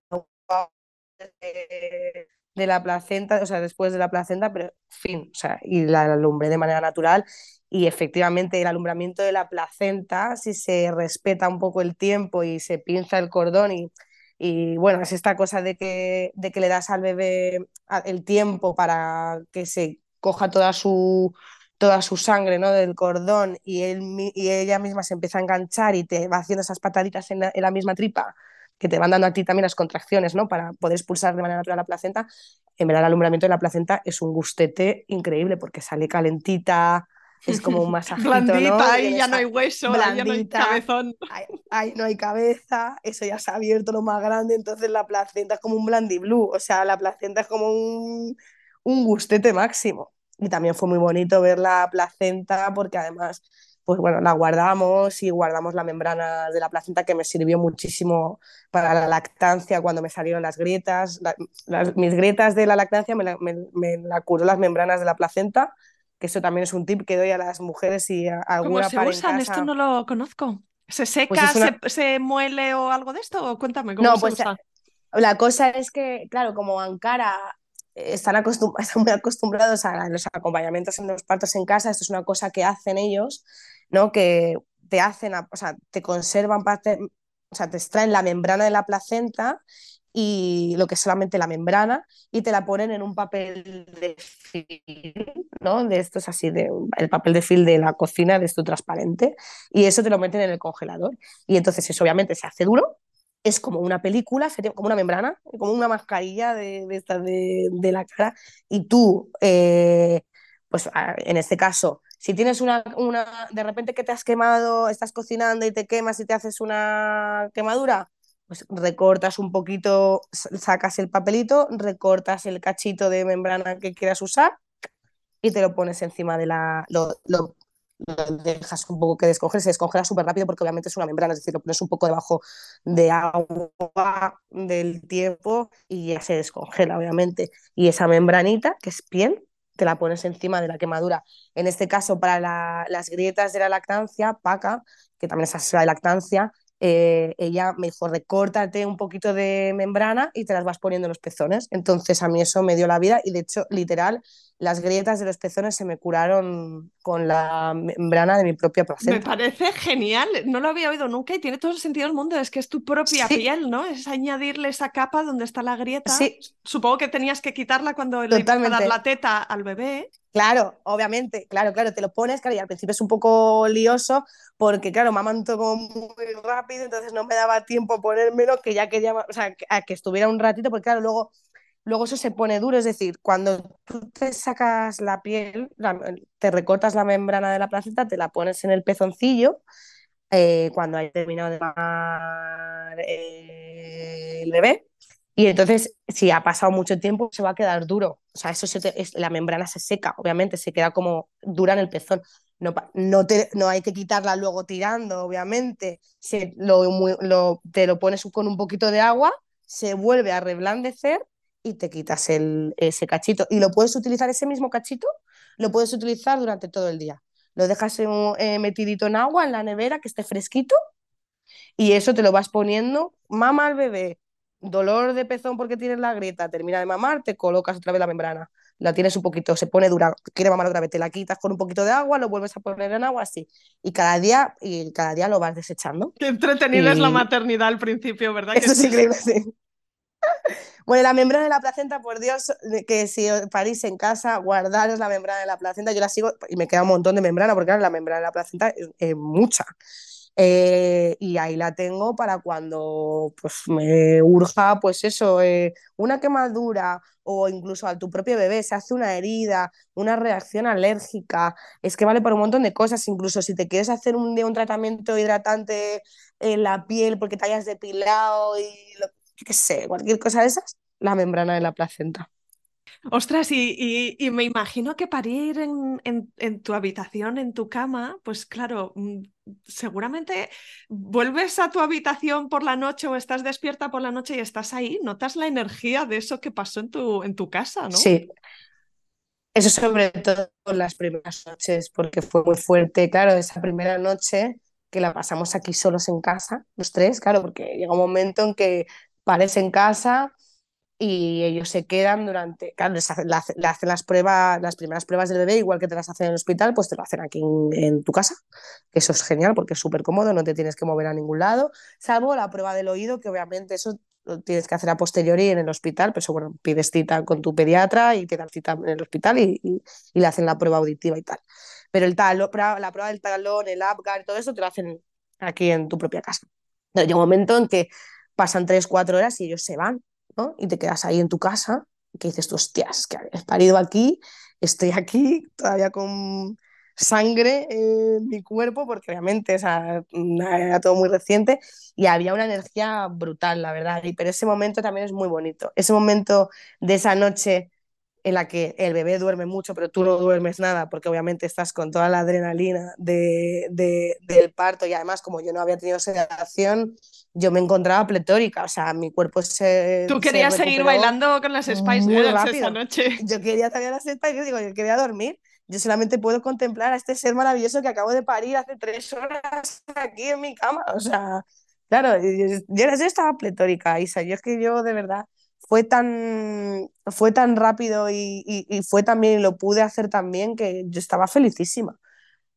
de la placenta, o sea, después de la placenta, pero fin, o sea, y la alumbré de manera natural. Y efectivamente, el alumbramiento de la placenta, si se respeta un poco el tiempo y se pinza el cordón y y bueno, es esta cosa de que, de que le das al bebé el tiempo para que se coja toda su, toda su sangre ¿no? del cordón y, él, y ella misma se empieza a enganchar y te va haciendo esas pataditas en la, misma tripa que te van dando a ti también las contracciones ¿no? para poder expulsar de manera natural la placenta, en verdad el alumbramiento de la placenta es un gustete increíble porque sale calentita, es como un masajito, Blandita, ¿no? ahí ya no hay hueso, ya no hay cabezón. Ahí, no hay cabeza, eso ya se ha abierto lo más grande, entonces la placenta es como un blue o sea, la placenta es como un, un gustete máximo. Y también fue muy bonito ver la placenta porque además, pues bueno, la guardamos y guardamos la membrana de la placenta que me sirvió muchísimo para la lactancia cuando me salieron las grietas. las, mis grietas de la lactancia me la, me, me la curó las membranas de la placenta que eso también es un tip que doy a las mujeres y a alguna ¿Cómo se usan? Esto no lo conozco. ¿Se seca, pues se, muele o algo de esto? Cuéntame, ¿cómo no, se pues usa? La cosa es que, claro, como Ankara están, están muy acostumbrados a los acompañamientos en los partos en casa, esto es una cosa que hacen ellos, ¿no? Que te hacen, o sea, te conservan parte, o sea, te extraen la membrana de la placenta y lo que es solamente la membrana y te la ponen en un papel de film, ¿no? De esto es así, de, el papel de film de la cocina, de esto transparente, y eso te lo meten en el congelador. Y entonces eso obviamente se hace duro, es como una película, como una membrana, como una mascarilla de, de, de, la cara, y tú, eh, pues en este caso, si tienes una, una, de repente que te has quemado, estás cocinando y te quemas y te haces una quemadura, pues recortas un poquito, sacas el papelito, recortas el cachito de membrana que quieras usar y te lo pones encima de la... Lo, lo, dejas un poco que descongele, se descongela súper rápido porque obviamente es una membrana, es decir, lo pones un poco debajo de agua del tiempo y ya se descongela, obviamente. Y esa membranita, que es piel, te la pones encima de la quemadura. En este caso, para las grietas de la lactancia, paca, que también es la de lactancia, eh, ella me dijo, recórtate un poquito de membrana y te las vas poniendo en los pezones. Entonces a mí eso me dio la vida y de hecho, literal, las grietas de los pezones se me curaron con la membrana de mi propia placenta. Me parece genial, no lo había oído nunca y tiene todo el sentido del mundo, es que es tu propia Sí. piel, ¿no? Es añadirle esa capa donde está la grieta. Sí, Supongo que tenías que quitarla cuando le ibas a dar la teta al bebé. Claro, obviamente, claro, claro, te lo pones, claro, y al principio es un poco lioso porque, claro, me amamanto como muy rápido, entonces no me daba tiempo a ponérmelo, que ya quería, o sea, a que estuviera un ratito, porque claro, luego, luego eso se pone duro, es decir, cuando tú te sacas la piel, te recortas la membrana de la placenta, te la pones en el pezoncillo, eh, cuando haya terminado de mamar eh, el bebé, y entonces, si ha pasado mucho tiempo, se va a quedar duro. O sea, eso se te- es- la membrana se seca, obviamente, se queda como dura en el pezón. No, no, te, no hay que quitarla luego tirando, obviamente. Se, lo, lo- te lo pones con un poquito de agua, se vuelve a reblandecer y te quitas el, ese cachito. Y lo puedes utilizar, ese mismo cachito, lo puedes utilizar durante todo el día. Lo dejas en- eh, metidito en agua, en la nevera, que esté fresquito, y eso te lo vas poniendo, mama al bebé, dolor de pezón porque tienes la grieta, termina de mamar, te colocas otra vez la membrana, la tienes un poquito, se pone dura, quiere mamar otra vez, te la quitas con un poquito de agua, lo vuelves a poner en agua así, y cada día, y cada día lo vas desechando. Qué entretenida es la maternidad al principio, ¿verdad? Que es increíble, sí. Bueno, la membrana de la placenta, por Dios, que si parís en casa, guardaros la membrana de la placenta. Yo la sigo y me queda un montón de membrana, porque la membrana de la placenta es, mucha. Eh, y ahí la tengo para cuando pues, me urja, pues eso, eh, una quemadura o incluso a tu propio bebé se hace una herida, una reacción alérgica. Es que vale para un montón de cosas. Incluso si te quieres hacer un un tratamiento hidratante en la piel porque te hayas depilado y lo qué sé, cualquier cosa de esas, la membrana de la placenta. Ostras, y, y- y me imagino que parir en, en- en tu habitación, en tu cama, pues claro, mm, seguramente vuelves a tu habitación por la noche o estás despierta por la noche y estás ahí, notas la energía de eso que pasó en tu, en tu casa, ¿no? Sí, eso sobre todo las primeras noches, porque fue muy fuerte, claro, esa primera noche que la pasamos aquí solos en casa, los tres, claro, porque llega un momento en que pares en casa y ellos se quedan durante, claro, les hacen, le hacen las pruebas, las primeras pruebas del bebé, igual que te las hacen en el hospital, pues te lo hacen aquí en, en tu casa, que eso es genial porque es súper cómodo, no te tienes que mover a ningún lado, salvo la prueba del oído, que obviamente eso lo tienes que hacer a posteriori en el hospital, pero eso, bueno, pides cita con tu pediatra y te dan cita en el hospital y, y- y le hacen la prueba auditiva y tal. Pero el talo, la prueba del talón, el Apgar, todo eso te lo hacen aquí en tu propia casa. Pero llega un momento en que pasan 3, 4 horas y ellos se van. Y te quedas ahí en tu casa, que dices tú, hostias, que he parido aquí, estoy aquí todavía con sangre en mi cuerpo, porque obviamente o sea, era todo muy reciente y había una energía brutal, la verdad. Y, pero ese momento también es muy bonito. Ese momento de esa noche en la que el bebé duerme mucho, pero tú no duermes nada, porque obviamente estás con toda la adrenalina de, de, del parto y además como yo no había tenido sedación, yo me encontraba pletórica, o sea, mi cuerpo se... Tú querías se seguir bailando con las Spice Girls esa noche. Yo quería también la sexta y yo digo, yo quería dormir. Yo solamente puedo contemplar a este ser maravilloso que acabo de parir hace tres horas aquí en mi cama. O sea, claro, yo, yo estaba pletórica, Isa. Yo es que yo de verdad fue tan, fue tan rápido y, y, y fue también, lo pude hacer también que yo estaba felicísima.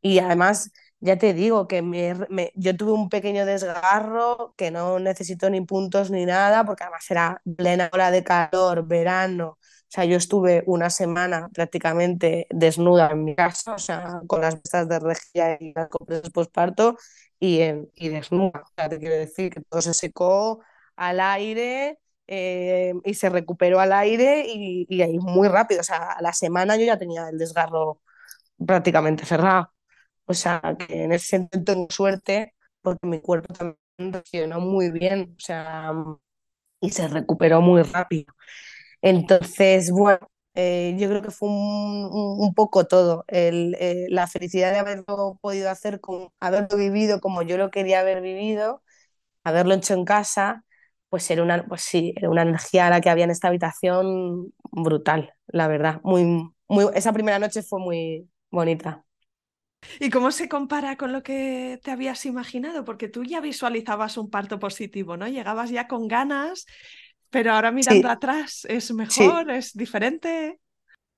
Y además, ya te digo que me, yo tuve un pequeño desgarro que no necesito ni puntos ni nada, porque además era plena hora de calor, verano. O sea, yo estuve una semana prácticamente desnuda en mi casa, o sea, con las vestas de regia y las compras postparto y, y desnuda. O sea, te quiero decir que todo se secó al aire eh, y se recuperó al aire y, y ahí muy rápido. O sea, a la semana yo ya tenía el desgarro prácticamente cerrado. O sea, que en ese sentido tengo suerte porque mi cuerpo también reaccionó muy bien, o sea, y se recuperó muy rápido. Entonces, bueno, eh, yo creo que fue un, un, poco todo. El, eh, la felicidad de haberlo podido hacer, con, haberlo vivido como yo lo quería haber vivido, haberlo hecho en casa, pues era una, pues sí, era una energía la que había en esta habitación brutal, la verdad. Muy, muy, esa primera noche fue muy bonita. ¿Y cómo se compara con lo que te habías imaginado? Porque tú ya visualizabas un parto positivo, ¿no? Llegabas ya con ganas, pero ahora mirando atrás, ¿es mejor? ¿Es diferente?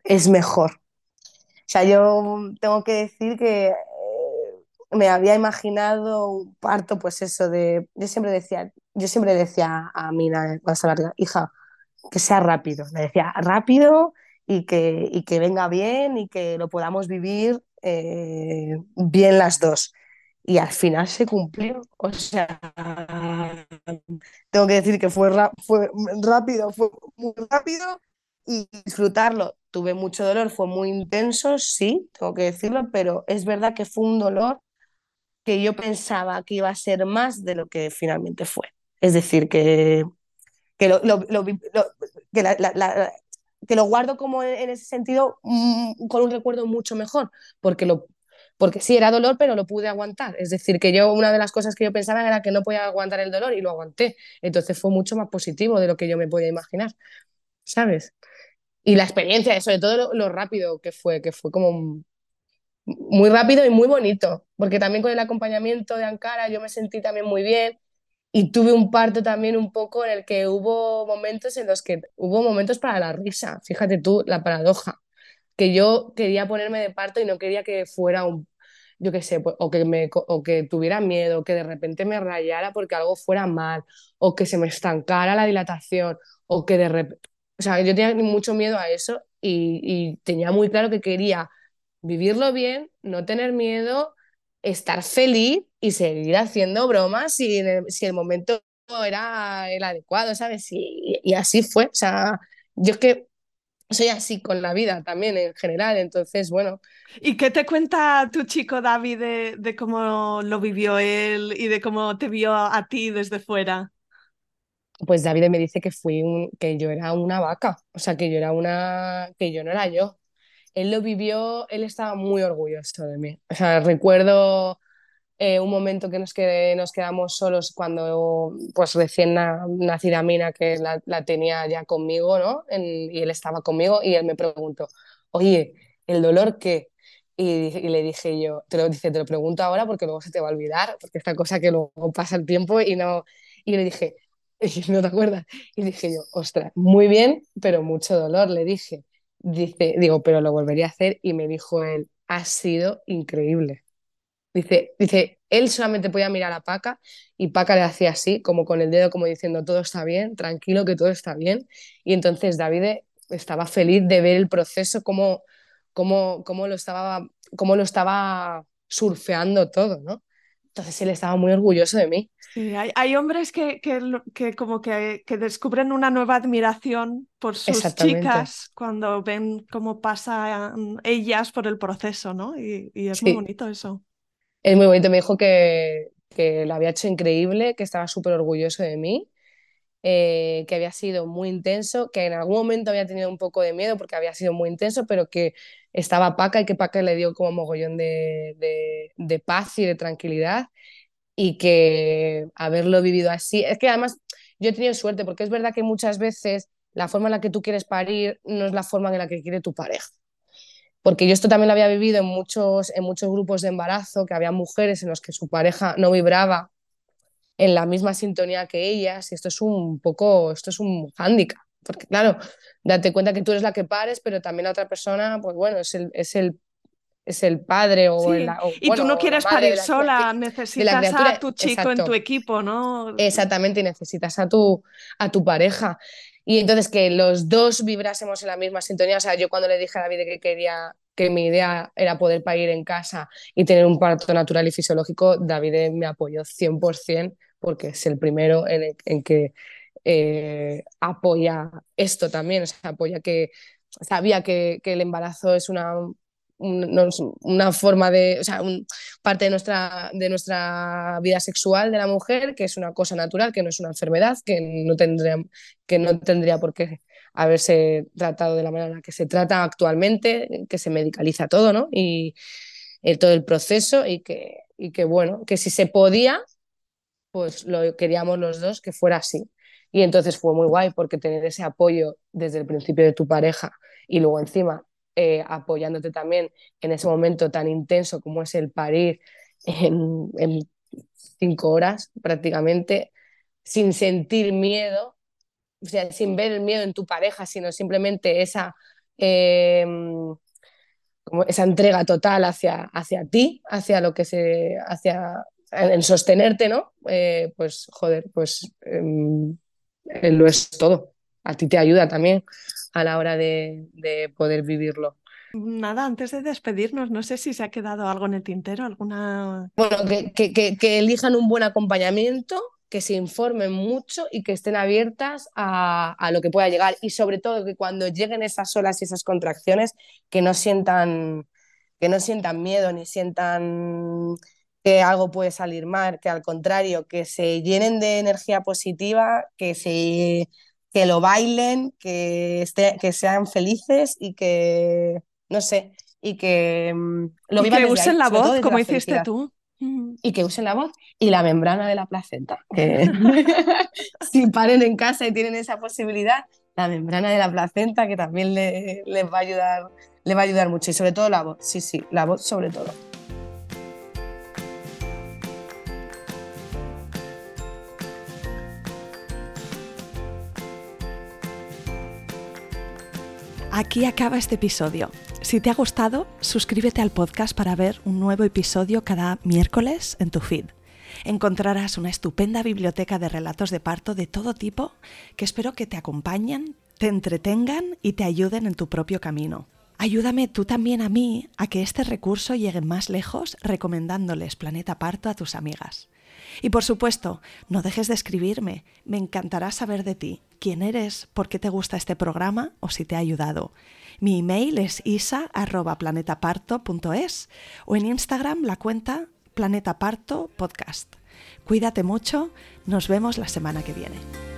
Es mejor. O sea, yo tengo que decir que eh, me había imaginado un parto, pues eso, de. Yo siempre decía, yo siempre decía a Mina cuando estaba hija, que sea rápido. Le decía rápido y que, y que venga bien y que lo podamos vivir eh, bien las dos. Y al final se cumplió. O sea, tengo que decir que fue, rápido, fue muy rápido y disfrutarlo. Tuve mucho dolor, fue muy intenso, sí, tengo que decirlo, pero es verdad que fue un dolor que yo pensaba que iba a ser más de lo que finalmente fue. Es decir, que, que, lo, que la, que lo guardo como en, ese sentido mm, con un recuerdo mucho mejor, porque lo porque sí era dolor, pero lo pude aguantar. Es decir, que yo una de las cosas que yo pensaba era que no podía aguantar el dolor y lo aguanté. Entonces fue mucho más positivo de lo que yo me podía imaginar, ¿sabes? Y la experiencia, sobre todo lo, lo rápido que fue, que fue como muy rápido y muy bonito, porque también con el acompañamiento de Ankara yo me sentí también muy bien y tuve un parto también un poco en el que hubo momentos en los que hubo momentos para la risa. Fíjate tú la paradoja, que yo quería ponerme de parto y no quería que fuera un, yo qué sé, pues, o, que me, o que tuviera miedo, que de repente me rayara porque algo fuera mal, o que se me estancara la dilatación, o que de repente... O sea, yo tenía mucho miedo a eso y, y tenía muy claro que quería vivirlo bien, no tener miedo estar feliz y seguir haciendo bromas si, el, si el momento era el adecuado, ¿sabes? Y, y, así fue. O sea, yo es que soy así con la vida también en general, entonces, bueno. ¿Y qué te cuenta tu chico David de, de cómo lo vivió él y de cómo te vio a, ti desde fuera? Pues David me dice que fui un, que yo era una vaca, o sea, que yo era una, que yo no era yo él lo vivió, él estaba muy orgulloso de mí. O sea, recuerdo eh, un momento que nos, nos quedamos solos cuando pues recién nacida Mina, que la, tenía ya conmigo, ¿no? y él estaba conmigo y él me preguntó, oye, ¿el dolor qué? Y, le dije yo, te lo, dice, te lo pregunto ahora porque luego se te va a olvidar, porque esta cosa que luego pasa el tiempo y no... Y le dije, ¿no te acuerdas? Y dije yo, ostras, muy bien, pero mucho dolor, le dije. Dice, digo, pero lo volvería a hacer y me dijo él, ha sido increíble. Dice, dice, él solamente podía mirar a Paca y Paca le hacía así, como con el dedo, como diciendo, todo está bien, tranquilo, que todo está bien. Y entonces David estaba feliz de ver el proceso, cómo, cómo, cómo, lo, estaba, cómo lo estaba surfeando todo, ¿no? Entonces él estaba muy orgulloso de mí. Sí, hay, hay hombres que, que, que como que, que, descubren una nueva admiración por sus chicas cuando ven cómo pasan ellas por el proceso, ¿no? Y, y es muy bonito eso. Es muy bonito, me dijo que, que lo había hecho increíble, que estaba súper orgulloso de mí eh, que había sido muy intenso, que en algún momento había tenido un poco de miedo porque había sido muy intenso, pero que estaba Paca y que Paca le dio como mogollón de, de, paz y de tranquilidad y que haberlo vivido así, es que además yo he tenido suerte porque es verdad que muchas veces la forma en la que tú quieres parir no es la forma en la que quiere tu pareja. Porque yo esto también lo había vivido en muchos, en muchos grupos de embarazo, que había mujeres en los que su pareja no vibraba en la misma sintonía que ellas y esto es un poco, esto es un hándicap, porque claro, date cuenta que tú eres la que pares, pero también la otra persona, pues bueno, es el, es el, es el padre o, el, Y tú no quieres parir sola, necesitas a tu chico en tu equipo, ¿no? Exactamente, y necesitas a tu, a tu pareja. Y entonces que los dos vibrásemos en la misma sintonía, o sea, yo cuando le dije a David que quería que mi idea era poder parir en casa y tener un parto natural y fisiológico, David me apoyó 100% porque es el primero en, en que eh, apoya esto también, o sea, apoya que sabía que, que el embarazo es una, una forma de, o sea, parte de nuestra, de nuestra vida sexual de la mujer, que es una cosa natural, que no es una enfermedad, que no tendría, que no tendría por qué haberse tratado de la manera en la que se trata actualmente, que se medicaliza todo, ¿no? Y eh, todo el proceso y que, y que, bueno, que si se podía, pues lo queríamos los dos que fuera así. Y entonces fue muy guay porque tener ese apoyo desde el principio de tu pareja y luego encima eh, apoyándote también en ese momento tan intenso como es el parir en, cinco horas prácticamente, sin sentir miedo, o sea, sin ver el miedo en tu pareja, sino simplemente esa, eh, como esa entrega total hacia, hacia ti, hacia lo que se, hacia, en, sostenerte, ¿no? Eh, pues joder, pues em, lo es todo. A ti te ayuda también a la hora de, poder vivirlo. Nada, antes de despedirnos, no sé si se ha quedado algo en el tintero, alguna... Bueno, que, elijan un buen acompañamiento, que se informen mucho y que estén abiertas a, lo que pueda llegar. Y sobre todo que cuando lleguen esas olas y esas contracciones, que no sientan, que no sientan miedo ni sientan que algo puede salir mal, que al contrario, que se llenen de energía positiva, que se que lo bailen, que, esté, que sean felices y que, no sé, y que mm, lo y que usen la voz, como hiciste tú. Y que usen la voz y la membrana de la placenta. Que si paren en casa y tienen esa posibilidad, la membrana de la placenta que también les va a ayudar, les va a ayudar mucho. Y sobre todo la voz, sí, sí, la voz sobre todo. Aquí acaba este episodio. Si te ha gustado, suscríbete al podcast para ver un nuevo episodio cada miércoles en tu feed. Encontrarás una estupenda biblioteca de relatos de parto de todo tipo que espero que te acompañen, te entretengan y te ayuden en tu propio camino. Ayúdame tú también a mí a que este recurso llegue más lejos recomendándoles Planeta Parto a tus amigas. Y por supuesto, no dejes de escribirme. Me encantará saber de ti, quién eres, por qué te gusta este programa o si te ha ayudado. Mi email es isa.planetaparto.es o en Instagram la cuenta Planeta Parto Podcast. Cuídate mucho, nos vemos la semana que viene.